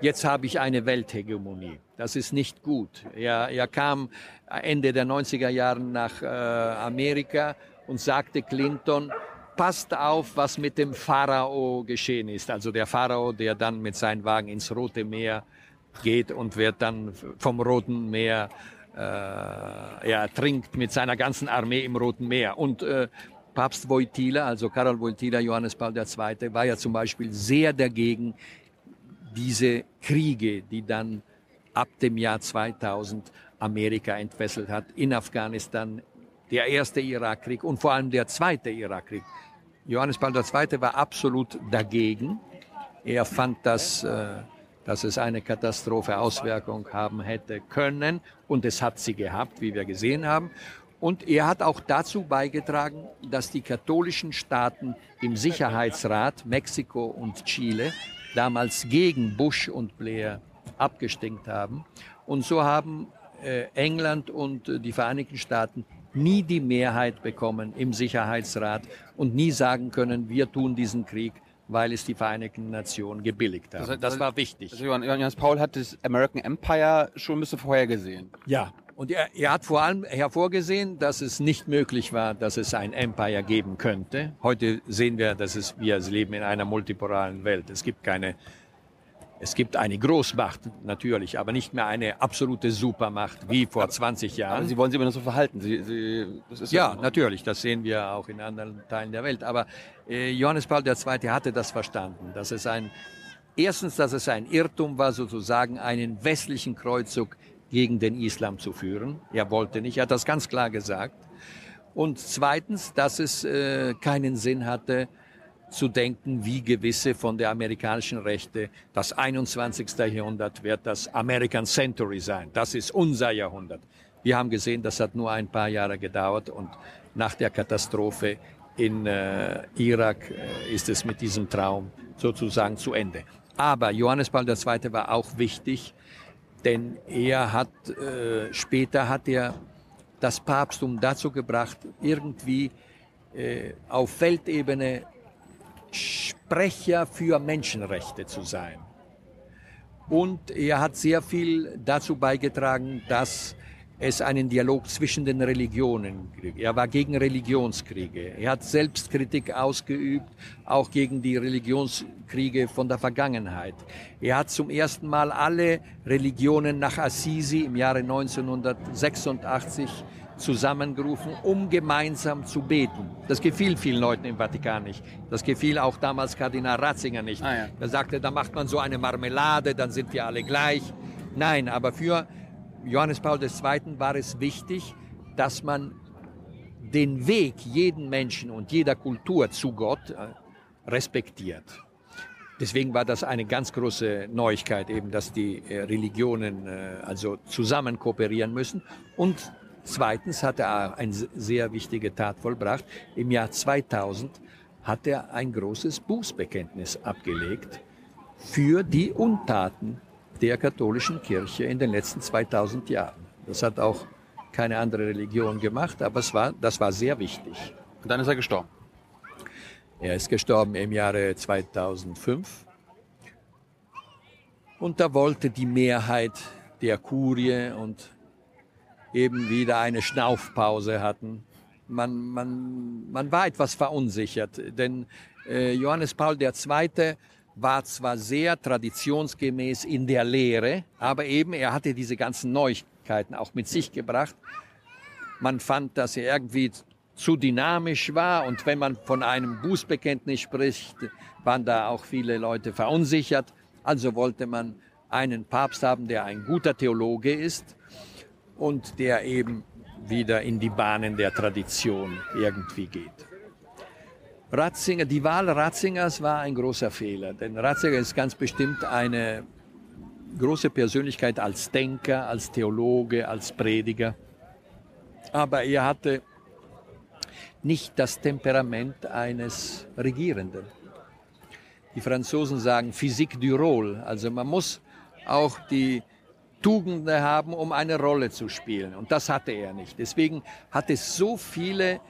jetzt habe ich eine Welthegemonie. Das ist nicht gut. Er, er kam Ende der 90er Jahre nach äh, Amerika und sagte Clinton, passt auf, was mit dem Pharao geschehen ist. Also der Pharao, der dann mit seinem Wagen ins Rote Meer geht und wird dann vom Roten Meer äh, er trinkt mit seiner ganzen Armee im Roten Meer. Und äh, Papst Wojtyla, also Karol Wojtyla, Johannes Paul II., war ja zum Beispiel sehr dagegen, diese Kriege, die dann ab dem Jahr 2000 Amerika entfesselt hat, in Afghanistan, der erste Irakkrieg und vor allem der zweite Irakkrieg. Johannes Paul II. war absolut dagegen. Er fand das äh, dass es eine Katastrophe Auswirkung haben hätte können. Und es hat sie gehabt, wie wir gesehen haben. Und er hat auch dazu beigetragen, dass die katholischen Staaten im Sicherheitsrat Mexiko und Chile damals gegen Bush und Blair abgestimmt haben. Und so haben äh, England und äh, die Vereinigten Staaten nie die Mehrheit bekommen im Sicherheitsrat und nie sagen können, wir tun diesen Krieg weil es die Vereinigten Nationen gebilligt haben. Das, das war wichtig.
Also Johannes Paul hat das American Empire schon ein bisschen vorhergesehen.
Ja, und er, er hat vor allem hervorgesehen, dass es nicht möglich war, dass es ein Empire geben könnte. Heute sehen wir, dass es, wir leben in einer multipolaren Welt. Es gibt keine es gibt eine Großmacht natürlich, aber nicht mehr eine absolute Supermacht wie vor aber, 20 Jahren. Aber
Sie wollen sich immer noch so verhalten. Sie, Sie,
ja, ja natürlich, das sehen wir auch in anderen Teilen der Welt. Aber äh, Johannes Paul II. hatte das verstanden, dass es ein erstens, dass es ein Irrtum war, sozusagen einen westlichen Kreuzzug gegen den Islam zu führen. Er wollte nicht, er hat das ganz klar gesagt. Und zweitens, dass es äh, keinen Sinn hatte, zu denken, wie gewisse von der amerikanischen Rechte, das 21. Jahrhundert wird das American Century sein. Das ist unser Jahrhundert. Wir haben gesehen, das hat nur ein paar Jahre gedauert und nach der Katastrophe in äh, Irak äh, ist es mit diesem Traum sozusagen zu Ende. Aber Johannes Paul II. war auch wichtig, denn er hat äh, später hat er das Papsttum dazu gebracht, irgendwie äh, auf Weltebene Sprecher für Menschenrechte zu sein. Und er hat sehr viel dazu beigetragen, dass es einen Dialog zwischen den Religionen gibt. Er war gegen Religionskriege. Er hat Selbstkritik ausgeübt, auch gegen die Religionskriege von der Vergangenheit. Er hat zum ersten Mal alle Religionen nach Assisi im Jahre 1986 zusammengerufen, um gemeinsam zu beten. Das gefiel vielen Leuten im Vatikan nicht. Das gefiel auch damals Kardinal Ratzinger nicht. Ah, ja. Er sagte, da macht man so eine Marmelade, dann sind wir alle gleich. Nein, aber für Johannes Paul II. war es wichtig, dass man den Weg jeden Menschen und jeder Kultur zu Gott äh, respektiert. Deswegen war das eine ganz große Neuigkeit, eben, dass die äh, Religionen äh, also zusammen kooperieren müssen und Zweitens hat er eine sehr wichtige Tat vollbracht. Im Jahr 2000 hat er ein großes Bußbekenntnis abgelegt für die Untaten der katholischen Kirche in den letzten 2000 Jahren. Das hat auch keine andere Religion gemacht, aber es war, das war sehr wichtig.
Und dann ist er gestorben.
Er ist gestorben im Jahre 2005. Und da wollte die Mehrheit der Kurie und eben wieder eine Schnaufpause hatten. Man, man, man war etwas verunsichert, denn äh, Johannes Paul II. war zwar sehr traditionsgemäß in der Lehre, aber eben er hatte diese ganzen Neuigkeiten auch mit sich gebracht. Man fand, dass er irgendwie zu dynamisch war und wenn man von einem Bußbekenntnis spricht, waren da auch viele Leute verunsichert. Also wollte man einen Papst haben, der ein guter Theologe ist und der eben wieder in die Bahnen der Tradition irgendwie geht. Ratzinger, die Wahl Ratzingers war ein großer Fehler, denn Ratzinger ist ganz bestimmt eine große Persönlichkeit als Denker, als Theologe, als Prediger. Aber er hatte nicht das Temperament eines Regierenden. Die Franzosen sagen Physique du rôle, also man muss auch die Tugenden haben, um eine Rolle zu spielen. Und das hatte er nicht. Deswegen hat es so viele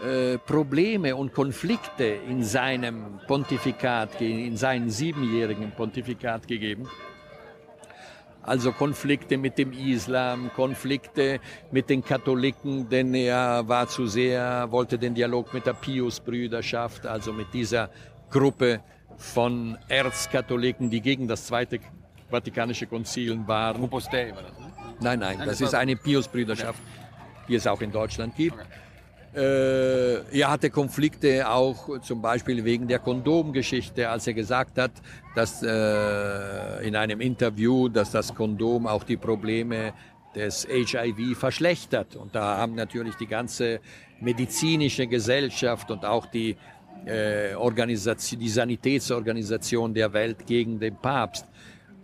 äh, Probleme und Konflikte in seinem Pontifikat, in seinem siebenjährigen Pontifikat gegeben. Also Konflikte mit dem Islam, Konflikte mit den Katholiken, denn er war zu sehr, wollte den Dialog mit der Pius-Brüderschaft, also mit dieser Gruppe von Erzkatholiken, die gegen das Zweite Vatikanische Konzil waren.
Opus Dei war das,
ne? Nein, nein, das ist eine Pius-Brüderschaft, die es auch in Deutschland gibt. Äh, er hatte Konflikte auch zum Beispiel wegen der Kondomgeschichte, als er gesagt hat, dass äh, in einem Interview, dass das Kondom auch die Probleme des HIV verschlechtert. Und da haben natürlich die ganze medizinische Gesellschaft und auch die, äh, Organisation, die Sanitätsorganisation der Welt gegen den Papst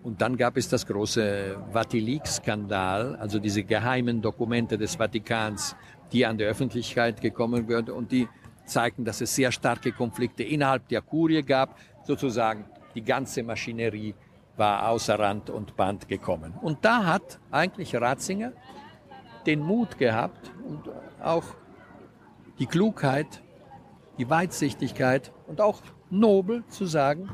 und dann gab es das große Vatilik-Skandal, also diese geheimen Dokumente des Vatikans, die an die Öffentlichkeit gekommen sind und die zeigten, dass es sehr starke Konflikte innerhalb der Kurie gab. Sozusagen die ganze Maschinerie war außer Rand und Band gekommen. Und da hat eigentlich Ratzinger den Mut gehabt und auch die Klugheit, die Weitsichtigkeit und auch nobel zu sagen,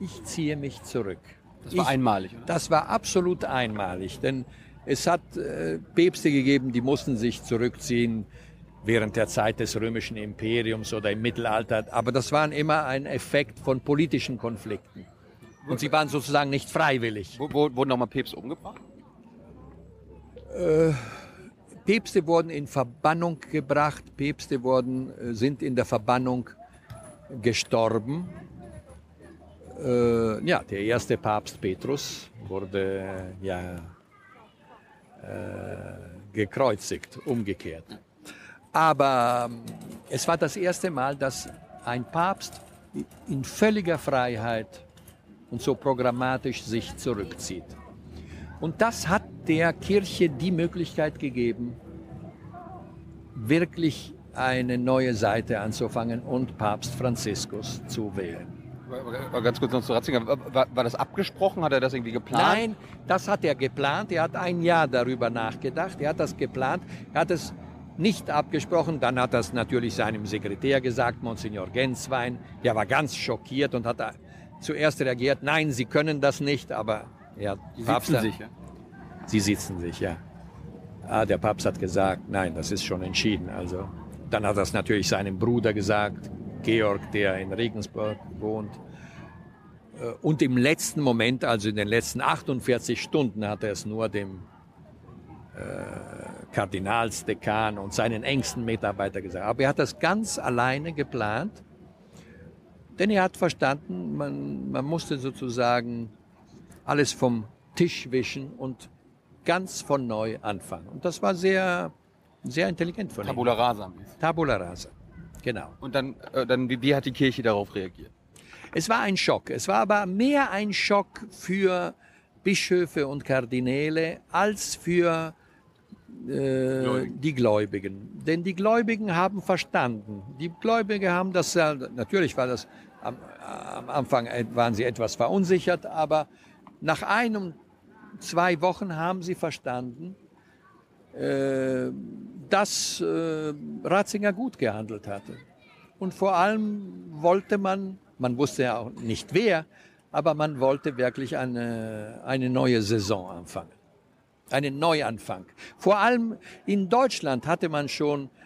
ich ziehe mich zurück.
Das war ich, einmalig. Oder?
Das war absolut einmalig, denn es hat äh, Päpste gegeben, die mussten sich zurückziehen während der Zeit des römischen Imperiums oder im Mittelalter, aber das waren immer ein Effekt von politischen Konflikten. Und sie waren sozusagen nicht freiwillig.
Wo, wo, wurden nochmal Päpste umgebracht?
Äh, Päpste wurden in Verbannung gebracht, Päpste wurden, äh, sind in der Verbannung gestorben. Äh, ja, der erste Papst Petrus wurde ja äh, gekreuzigt, umgekehrt. Aber ähm, es war das erste Mal, dass ein Papst in völliger Freiheit und so programmatisch sich zurückzieht. Und das hat der Kirche die Möglichkeit gegeben, wirklich eine neue Seite anzufangen und Papst Franziskus zu wählen.
Ganz kurz noch zu Ratzinger. War, war, das abgesprochen? Hat er das irgendwie geplant?
Nein, das hat er geplant. Er hat ein Jahr darüber nachgedacht. Er hat das geplant. Er hat es nicht abgesprochen. Dann hat er es natürlich seinem Sekretär gesagt, Monsignor Genswein. Der war ganz schockiert und hat zuerst reagiert, nein, Sie können das nicht, aber
ja, Sie Papst sitzen sich, ja?
Sie sitzen sich, ja. Ah, der Papst hat gesagt, nein, das ist schon entschieden. Also dann hat er es natürlich seinem Bruder gesagt, Georg, der in Regensburg wohnt. Äh, und im letzten Moment, also in den letzten 48 Stunden, hat er es nur dem äh, Kardinalsdekan und seinen engsten Mitarbeiter gesagt. Aber er hat das ganz alleine geplant, denn er hat verstanden, man, man musste sozusagen alles vom Tisch wischen und ganz von neu anfangen. Und das war sehr, sehr intelligent von
Tabula ihm. Tabula rasa.
Tabula rasa. Genau.
Und dann, äh, dann wie, wie hat die Kirche darauf reagiert?
Es war ein Schock. Es war aber mehr ein Schock für Bischöfe und Kardinäle als für äh, die Gläubigen. Denn die Gläubigen haben verstanden. Die Gläubigen haben das, natürlich war das am, am Anfang waren sie etwas verunsichert, aber Nach einem, zwei Wochen haben sie verstanden, dass äh, Ratzinger gut gehandelt hatte. Und vor allem wollte man, man wusste ja auch nicht wer, aber man wollte wirklich eine, eine neue Saison anfangen. Einen Neuanfang. Vor allem in Deutschland hatte man schon äh,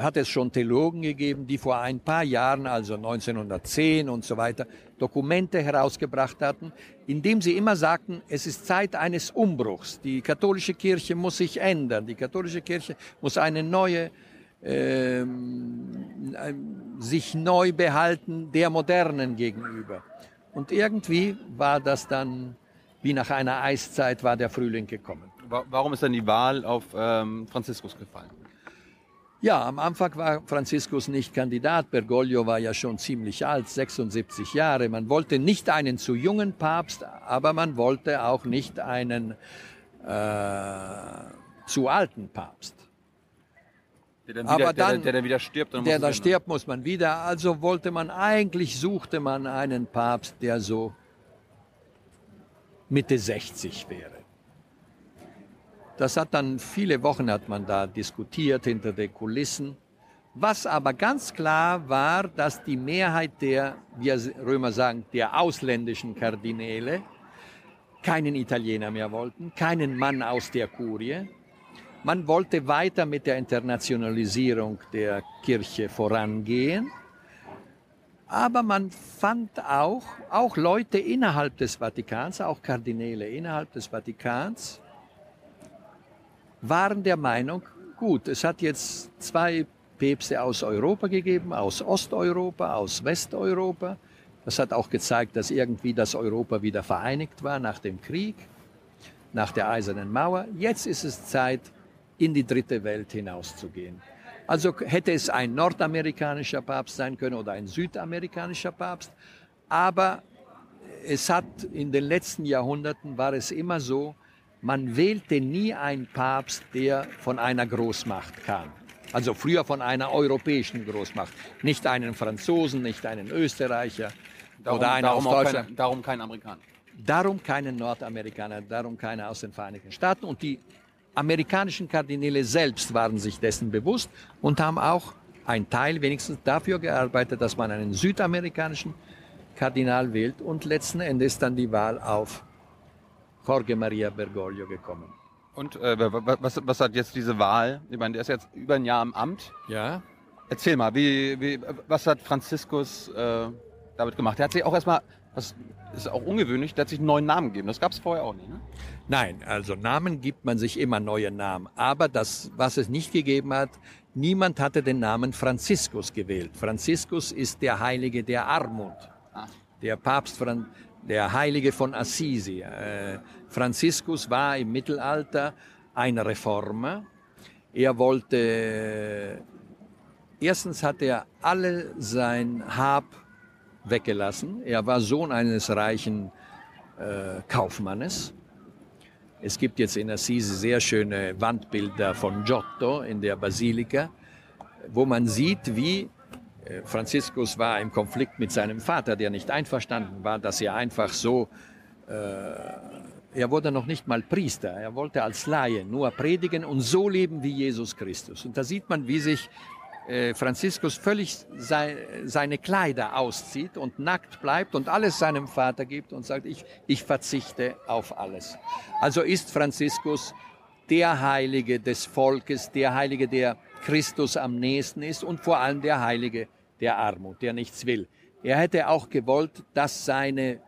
hat es schon Theologen gegeben, die vor ein paar Jahren, also 1910 und so weiter, Dokumente herausgebracht hatten, in dem sie immer sagten, es ist Zeit eines Umbruchs. Die katholische Kirche muss sich ändern. Die katholische Kirche muss eine neue, äh, sich neu behalten der Modernen gegenüber. Und irgendwie war das dann, wie nach einer Eiszeit, war der Frühling gekommen.
Warum ist dann die Wahl auf ähm, Franziskus gefallen?
Ja, am Anfang war Franziskus nicht Kandidat. Bergoglio war ja schon ziemlich alt, 76 Jahre. Man wollte nicht einen zu jungen Papst, aber man wollte auch nicht einen äh, zu alten Papst.
Der dann, wieder, dann, der, der dann wieder stirbt.
Dann der dann stirbt, muss man wieder. Also wollte man, eigentlich suchte man einen Papst, der so Mitte 60 wäre. Das hat dann viele Wochen hat man da diskutiert hinter den Kulissen. Was aber ganz klar war, dass die Mehrheit der, wir Römer sagen, der ausländischen Kardinäle keinen Italiener mehr wollten, keinen Mann aus der Kurie. Man wollte weiter mit der Internationalisierung der Kirche vorangehen. Aber man fand auch, auch Leute innerhalb des Vatikans, auch Kardinäle innerhalb des Vatikans, waren der Meinung, gut, es hat jetzt zwei Päpste aus Europa gegeben, aus Osteuropa, aus Westeuropa. Das hat auch gezeigt, dass irgendwie das Europa wieder vereinigt war nach dem Krieg, nach der Eisernen Mauer. Jetzt ist es Zeit, in die dritte Welt hinauszugehen. Also hätte es ein nordamerikanischer Papst sein können oder ein südamerikanischer Papst, aber es hat in den letzten Jahrhunderten war es immer so, man wählte nie einen Papst, der von einer Großmacht kam. Also früher von einer europäischen Großmacht. Nicht einen Franzosen, nicht einen Österreicher
darum, oder einen aus Deutschland. Keine, darum kein Amerikaner.
Darum keinen Nordamerikaner, darum keine aus den Vereinigten Staaten. Und die amerikanischen Kardinäle selbst waren sich dessen bewusst und haben auch ein Teil wenigstens dafür gearbeitet, dass man einen südamerikanischen Kardinal wählt und letzten Endes dann die Wahl auf Jorge Maria Bergoglio gekommen.
Und äh, was, was hat jetzt diese Wahl? Ich meine, der ist jetzt über ein Jahr im Amt.
Ja.
Erzähl mal, wie, wie, was hat Franziskus äh, damit gemacht? Er hat sich auch erstmal, das ist auch ungewöhnlich, der hat sich einen neuen Namen gegeben. Das gab es vorher auch nicht. Ne?
Nein, also Namen gibt man sich immer neue Namen. Aber das, was es nicht gegeben hat, niemand hatte den Namen Franziskus gewählt. Franziskus ist der Heilige der Armut. Ah. Der Papst Franziskus der Heilige von Assisi. Äh, Franziskus war im Mittelalter ein Reformer. Er wollte, erstens hat er alle sein Hab weggelassen. Er war Sohn eines reichen äh, Kaufmannes. Es gibt jetzt in Assisi sehr schöne Wandbilder von Giotto in der Basilika, wo man sieht, wie äh, Franziskus war im Konflikt mit seinem Vater, der nicht einverstanden war, dass er einfach so, äh, er wurde noch nicht mal Priester, er wollte als Laie nur predigen und so leben wie Jesus Christus. Und da sieht man, wie sich äh, Franziskus völlig sei, seine Kleider auszieht und nackt bleibt und alles seinem Vater gibt und sagt, ich, ich verzichte auf alles. Also ist Franziskus der Heilige des Volkes, der Heilige, der Christus am nächsten ist und vor allem der Heilige der Armut, der nichts will. Er hätte auch gewollt, dass seine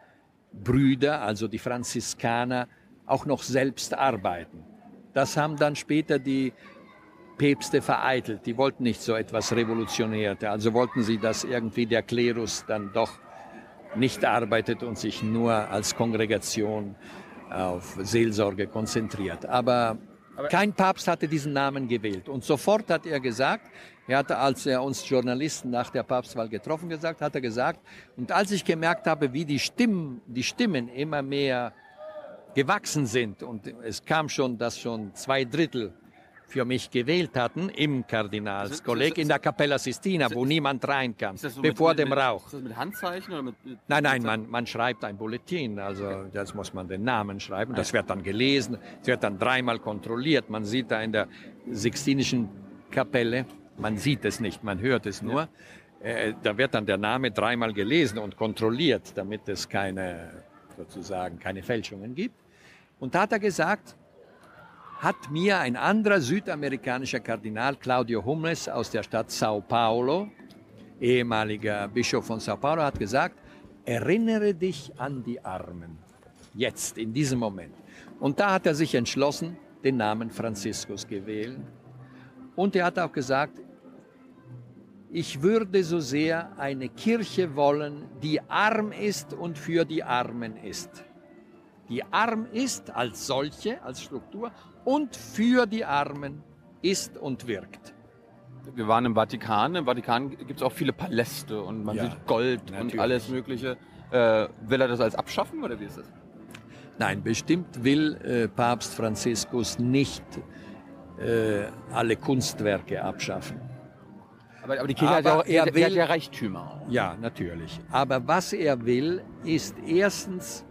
Brüder, also die Franziskaner, auch noch selbst arbeiten. Das haben dann später die Päpste vereitelt. Die wollten nicht so etwas Revolutionäres. Also wollten sie, dass irgendwie der Klerus dann doch nicht arbeitet und sich nur als Kongregation auf Seelsorge konzentriert. Aber, Aber kein Papst hatte diesen Namen gewählt. Und sofort hat er gesagt, er hatte, als er uns Journalisten nach der Papstwahl getroffen gesagt, hat er gesagt, und als ich gemerkt habe, wie die Stimmen, die Stimmen immer mehr gewachsen sind und es kam schon, dass schon zwei Drittel für mich gewählt hatten im Kardinalskolleg in der Capella Sistina, wo niemand rein kann, so bevor
mit,
dem
mit,
Rauch.
Ist das mit Handzeichen oder mit, mit
Nein, nein, man, man schreibt ein Bulletin, also okay. das muss man den Namen schreiben, das wird dann gelesen, es wird dann dreimal kontrolliert. Man sieht da in der Sixtinischen Kapelle, man sieht es nicht, man hört es nur. Ja. Äh, da wird dann der Name dreimal gelesen und kontrolliert, damit es keine, sozusagen, keine Fälschungen gibt. Und da hat er gesagt, hat mir ein anderer südamerikanischer Kardinal, Claudio Humles aus der Stadt Sao Paulo, ehemaliger Bischof von Sao Paulo, hat gesagt, erinnere dich an die Armen. Jetzt, in diesem Moment. Und da hat er sich entschlossen, den Namen Franziskus gewählt. Und er hat auch gesagt, ich würde so sehr eine Kirche wollen, die arm ist und für die Armen ist. Die arm ist als solche, als Struktur und für die Armen ist und wirkt.
Wir waren im Vatikan. Im Vatikan gibt es auch viele Paläste und man ja, sieht Gold natürlich. und alles Mögliche. Äh, will er das als abschaffen oder wie ist das?
Nein, bestimmt will äh, Papst Franziskus nicht äh, alle Kunstwerke abschaffen.
Aber, aber die Kirche aber hat, ja auch, er will, hat ja Reichtümer.
Auch. Ja, natürlich. Aber was er will, ist erstens,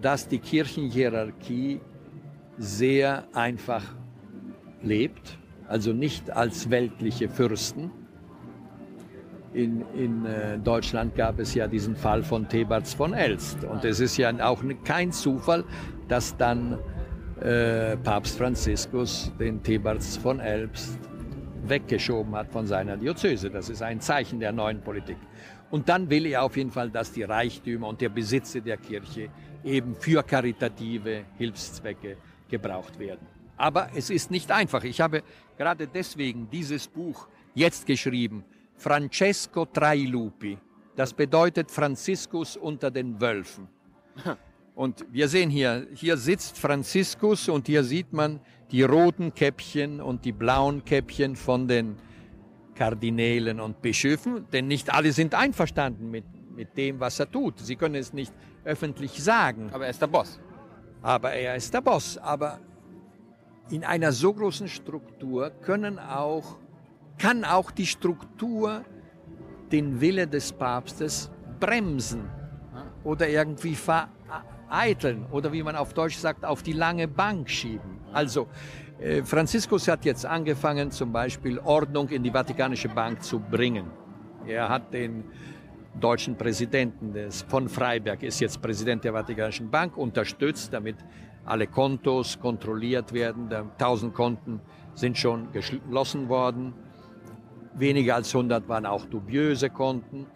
dass die Kirchenhierarchie sehr einfach lebt, also nicht als weltliche Fürsten. In, in äh, Deutschland gab es ja diesen Fall von Thebarts von Elst. Und es ist ja auch kein Zufall, dass dann äh, Papst Franziskus den Thebarts von Elst weggeschoben hat von seiner Diözese. Das ist ein Zeichen der neuen Politik. Und dann will er auf jeden Fall, dass die Reichtümer und der Besitze der Kirche eben für karitative Hilfszwecke gebraucht werden. Aber es ist nicht einfach. Ich habe gerade deswegen dieses Buch jetzt geschrieben, Francesco Trailupi. Das bedeutet Franziskus unter den Wölfen. Und wir sehen hier, hier sitzt Franziskus und hier sieht man die roten Käppchen und die blauen Käppchen von den Kardinälen und Bischöfen, denn nicht alle sind einverstanden mit, mit dem, was er tut. Sie können es nicht öffentlich sagen.
Aber er ist der Boss
aber er ist der Boss. Aber in einer so großen Struktur können auch, kann auch die Struktur den Wille des Papstes bremsen oder irgendwie vereiteln oder wie man auf Deutsch sagt, auf die lange Bank schieben. Also äh, Franziskus hat jetzt angefangen, zum Beispiel Ordnung in die Vatikanische Bank zu bringen. Er hat den deutschen Präsidenten des, von Freiberg, ist jetzt Präsident der Vatikanischen Bank, unterstützt, damit alle Kontos kontrolliert werden. 1000 Konten sind schon geschlossen worden. Weniger als 100 waren auch dubiöse Konten.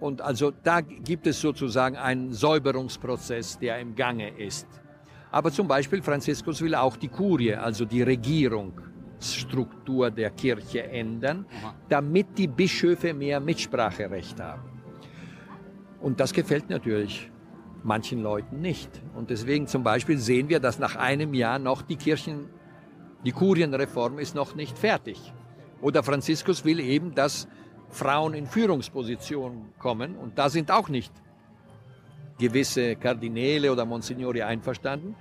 Und also da gibt es sozusagen einen Säuberungsprozess, der im Gange ist. Aber zum Beispiel Franziskus will auch die Kurie, also die Regierungsstruktur der Kirche ändern, damit die Bischöfe mehr Mitspracherecht haben. Und das gefällt natürlich manchen Leuten nicht. Und deswegen zum Beispiel sehen wir, dass nach einem Jahr noch die Kirchen, die Kurienreform ist noch nicht fertig. Oder Franziskus will eben, dass Frauen in Führungspositionen kommen. Und da sind auch nicht gewisse Kardinäle oder Monsignori einverstanden.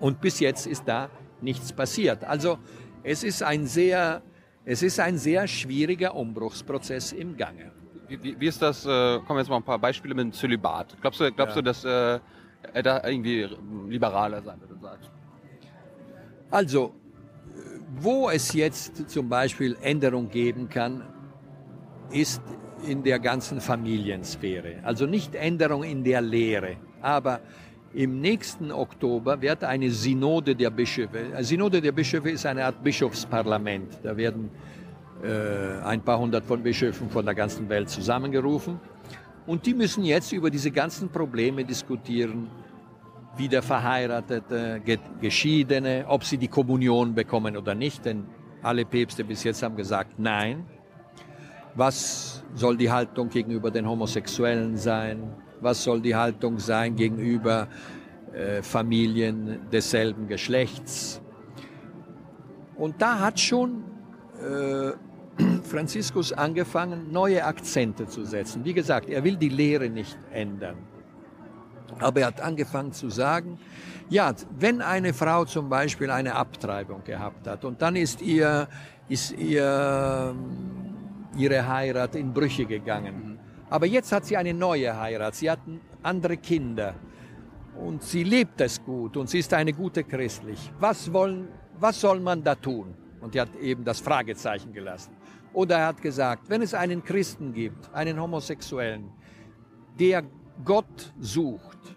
Und bis jetzt ist da nichts passiert. Also es ist ein sehr, es ist ein sehr schwieriger Umbruchsprozess im Gange
wie, wie ist das, äh, kommen jetzt mal ein paar Beispiele mit dem Zölibat. Glaubst du, glaubst ja. du dass äh, er da irgendwie liberaler sein würde? Sagt?
Also, wo es jetzt zum Beispiel Änderung geben kann, ist in der ganzen Familiensphäre. Also nicht Änderung in der Lehre, aber im nächsten Oktober wird eine Synode der Bischöfe, eine Synode der Bischöfe ist eine Art Bischofsparlament. Da werden äh, ein paar hundert von Bischöfen von der ganzen Welt zusammengerufen. Und die müssen jetzt über diese ganzen Probleme diskutieren, wieder Verheiratete, Geschiedene, ob sie die Kommunion bekommen oder nicht, denn alle Päpste bis jetzt haben gesagt Nein. Was soll die Haltung gegenüber den Homosexuellen sein? Was soll die Haltung sein gegenüber äh, Familien desselben Geschlechts? Und da hat schon äh, Franziskus angefangen, neue Akzente zu setzen. Wie gesagt, er will die Lehre nicht ändern. Aber er hat angefangen zu sagen, ja, wenn eine Frau zum Beispiel eine Abtreibung gehabt hat und dann ist ihr, ist ihr, ihre Heirat in Brüche gegangen. Aber jetzt hat sie eine neue Heirat, sie hat andere Kinder und sie lebt es gut und sie ist eine gute christlich. Was wollen, was soll man da tun? Und er hat eben das Fragezeichen gelassen. Oder er hat gesagt, wenn es einen Christen gibt, einen Homosexuellen, der Gott sucht,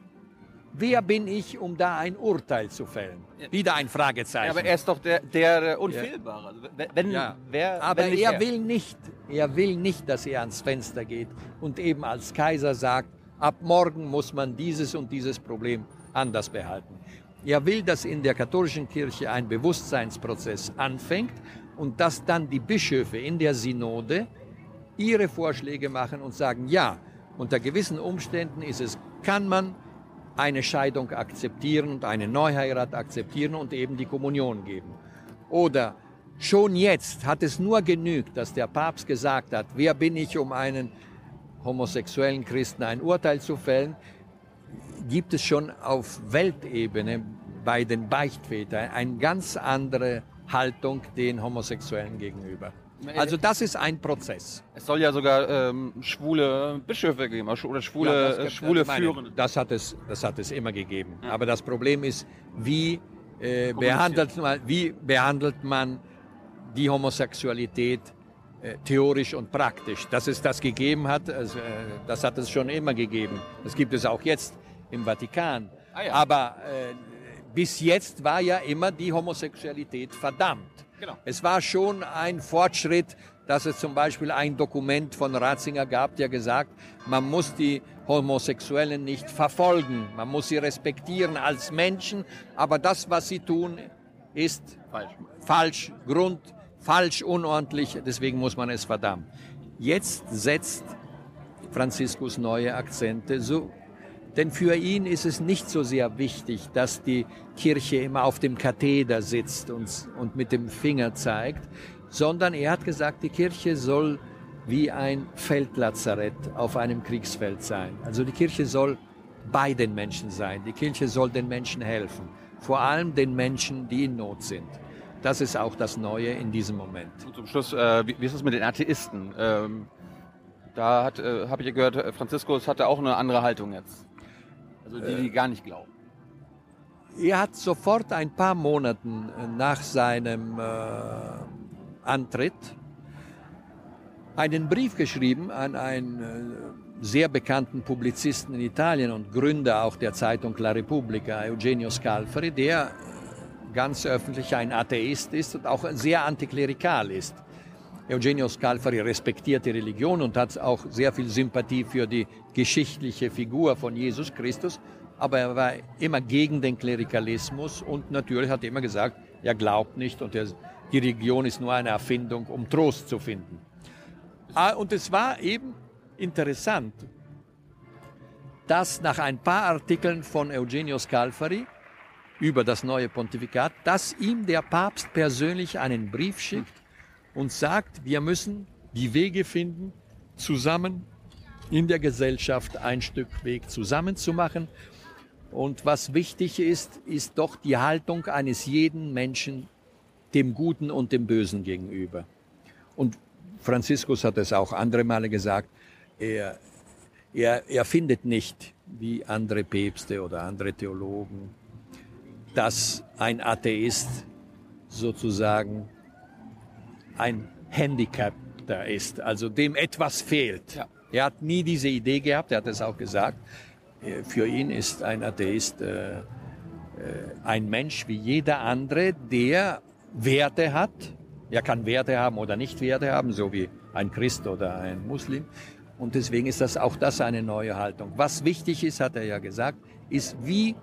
wer bin ich, um da ein Urteil zu fällen? Wieder ein Fragezeichen. Ja,
aber er ist doch der, der Unfehlbare. Also,
wenn, ja. wer, aber wenn er, er will nicht, er will nicht, dass er ans Fenster geht und eben als Kaiser sagt, ab morgen muss man dieses und dieses Problem anders behalten. Er will, dass in der katholischen Kirche ein Bewusstseinsprozess anfängt und dass dann die Bischöfe in der Synode ihre Vorschläge machen und sagen, ja, unter gewissen Umständen ist es, kann man eine Scheidung akzeptieren und eine Neuheirat akzeptieren und eben die Kommunion geben. Oder schon jetzt hat es nur genügt, dass der Papst gesagt hat, wer bin ich, um einen homosexuellen Christen ein Urteil zu fällen, gibt es schon auf Weltebene bei den Beichtvätern eine ganz andere Haltung den Homosexuellen gegenüber. Also das ist ein Prozess.
Es soll ja sogar ähm, schwule Bischöfe geben oder schwule, ja, das, schwule Führende.
Das hat es, das hat es immer gegeben. Ja. Aber das Problem ist, wie äh, behandelt man, wie behandelt man die Homosexualität äh, theorisch und praktisch? Dass es das gegeben hat, also, äh, das hat es schon immer gegeben. Das gibt es auch jetzt im Vatikan. Ah, ja. Aber äh, bis jetzt war ja immer die Homosexualität verdammt. Genau. Es war schon ein Fortschritt, dass es zum Beispiel ein Dokument von Ratzinger gab, der gesagt, man muss die Homosexuellen nicht verfolgen, man muss sie respektieren als Menschen, aber das, was sie tun, ist falsch, falsch. Grund, falsch, unordentlich, deswegen muss man es verdammen. Jetzt setzt Franziskus neue Akzente, so denn für ihn ist es nicht so sehr wichtig, dass die Kirche immer auf dem Katheder sitzt und, und mit dem Finger zeigt, sondern er hat gesagt, die Kirche soll wie ein Feldlazarett auf einem Kriegsfeld sein. Also die Kirche soll bei den Menschen sein. Die Kirche soll den Menschen helfen. Vor allem den Menschen, die in Not sind. Das ist auch das Neue in diesem Moment.
Und zum Schluss, äh, wie, wie, ist es mit den Atheisten? Ähm, da äh, habe ich gehört, Franziskus hatte auch eine andere Haltung jetzt. Also die, die gar nicht glauben.
Er hat sofort ein paar Monate nach seinem äh, Antritt einen Brief geschrieben an einen äh, sehr bekannten Publizisten in Italien und Gründer auch der Zeitung La Repubblica, Eugenio Scalfari, der ganz öffentlich ein Atheist ist und auch sehr antiklerikal ist. Eugenio Scalfari respektiert die Religion und hat auch sehr viel Sympathie für die geschichtliche Figur von Jesus Christus, aber er war immer gegen den Klerikalismus und natürlich hat er immer gesagt, er glaubt nicht und er, die Religion ist nur eine Erfindung, um Trost zu finden. Ah, und es war eben interessant, dass nach ein paar Artikeln von Eugenio Scalfari über das neue Pontifikat, dass ihm der Papst persönlich einen Brief schickt und sagt, wir müssen die Wege finden, zusammen in der Gesellschaft ein Stück Weg zusammenzumachen. Und was wichtig ist, ist doch die Haltung eines jeden Menschen dem Guten und dem Bösen gegenüber. Und Franziskus hat es auch andere Male gesagt, er, er, er findet nicht, wie andere Päpste oder andere Theologen, dass ein Atheist sozusagen ein Handicapter ist, also dem etwas fehlt. Ja. Er hat nie diese Idee gehabt, er hat es auch gesagt. Äh, für ihn ist ein Atheist äh, äh, ein Mensch wie jeder andere, der Werte hat. Er kann Werte haben oder nicht Werte haben, so wie ein Christ oder ein Muslim. Und deswegen ist das auch das eine neue Haltung. Was wichtig ist, hat er ja gesagt, ist, wie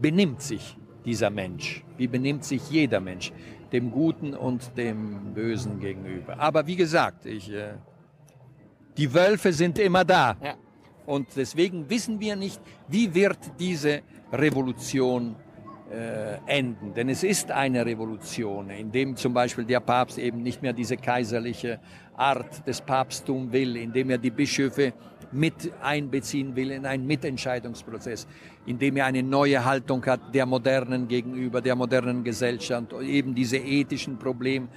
benimmt sich dieser Mensch? Wie benimmt sich jeder Mensch? Dem Guten und dem Bösen gegenüber. Aber wie gesagt, ich, äh, die Wölfe sind immer da. Ja. Und deswegen wissen wir nicht, wie wird diese Revolution äh, enden. Denn es ist eine Revolution, in dem zum Beispiel der Papst eben nicht mehr diese kaiserliche Art des Papsttums will, indem er die Bischöfe mit einbeziehen will in einen Mitentscheidungsprozess, indem er eine neue Haltung hat der modernen gegenüber, der modernen Gesellschaft, eben diese ethischen Probleme,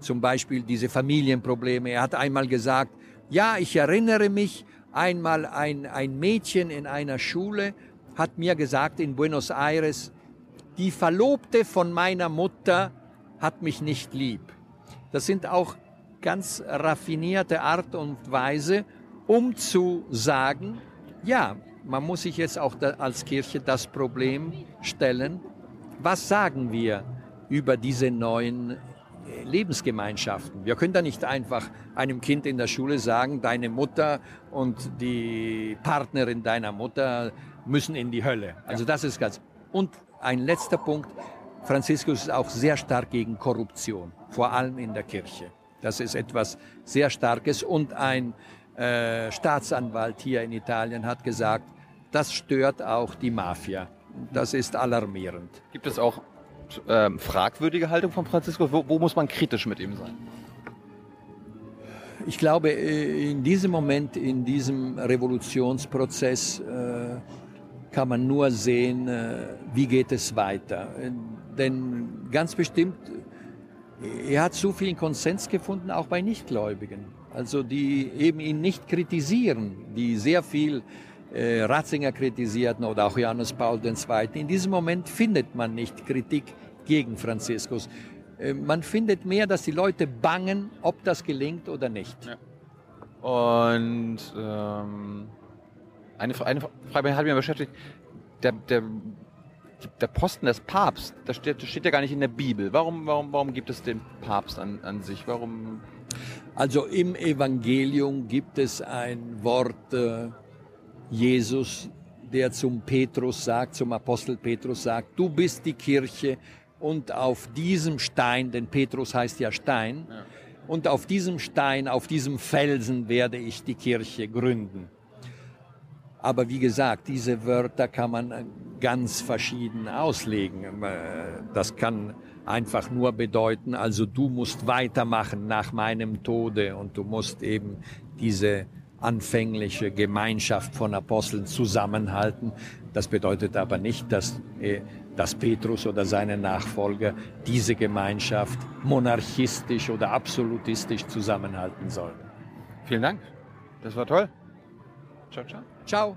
zum Beispiel diese Familienprobleme. Er hat einmal gesagt, ja, ich erinnere mich, einmal ein, ein Mädchen in einer Schule hat mir gesagt in Buenos Aires, die Verlobte von meiner Mutter hat mich nicht lieb. Das sind auch ganz raffinierte Art und Weise, um zu sagen, ja, man muss sich jetzt auch als Kirche das Problem stellen, was sagen wir über diese neuen äh, Lebensgemeinschaften. Wir können da nicht einfach einem Kind in der Schule sagen, deine Mutter und die Partnerin deiner Mutter müssen in die Hölle. Also das ist ganz. Und ein letzter Punkt. Franziskus ist auch sehr stark gegen Korruption, vor allem in der Kirche. Das ist etwas sehr Starkes. Und ein äh, Staatsanwalt hier in Italien hat gesagt, das stört auch die Mafia. Das ist alarmierend.
Gibt es auch äh, fragwürdige Haltung von Franziskus? Wo, wo, muss man kritisch mit ihm sein?
Ich glaube, äh, in diesem Moment, in diesem Revolutionsprozess, äh, kann man nur sehen, äh, wie geht es weiter. Denn ganz bestimmt, er hat so viel Konsens gefunden, auch bei Nichtgläubigen. Also die eben ihn nicht kritisieren, die sehr viel äh, Ratzinger kritisierten oder auch Johannes Paul II. In diesem Moment findet man nicht Kritik gegen Franziskus. Äh, man findet mehr, dass die Leute bangen, ob das gelingt oder nicht. Ja.
Und ähm, eine, eine Frage hat mich beschäftigt. Der, der, der Posten des Papstes, das steht, das steht ja gar nicht in der Bibel. Warum, warum, warum gibt es den Papst an, an sich? Warum?
Also im Evangelium gibt es ein Wort, äh, Jesus, der zum Petrus sagt, zum Apostel Petrus sagt, du bist die Kirche und auf diesem Stein, denn Petrus heißt ja Stein, ja. und auf diesem Stein, auf diesem Felsen werde ich die Kirche gründen. Aber wie gesagt, diese Wörter kann man ganz verschieden auslegen. Das kann einfach nur bedeuten, also du musst weitermachen nach meinem Tode und du musst eben diese anfängliche Gemeinschaft von Aposteln zusammenhalten. Das bedeutet aber nicht, dass, äh, dass Petrus oder seine Nachfolger diese Gemeinschaft monarchistisch oder absolutistisch zusammenhalten sollen.
Vielen Dank. Das war toll.
Ciao, ciao. Ciao.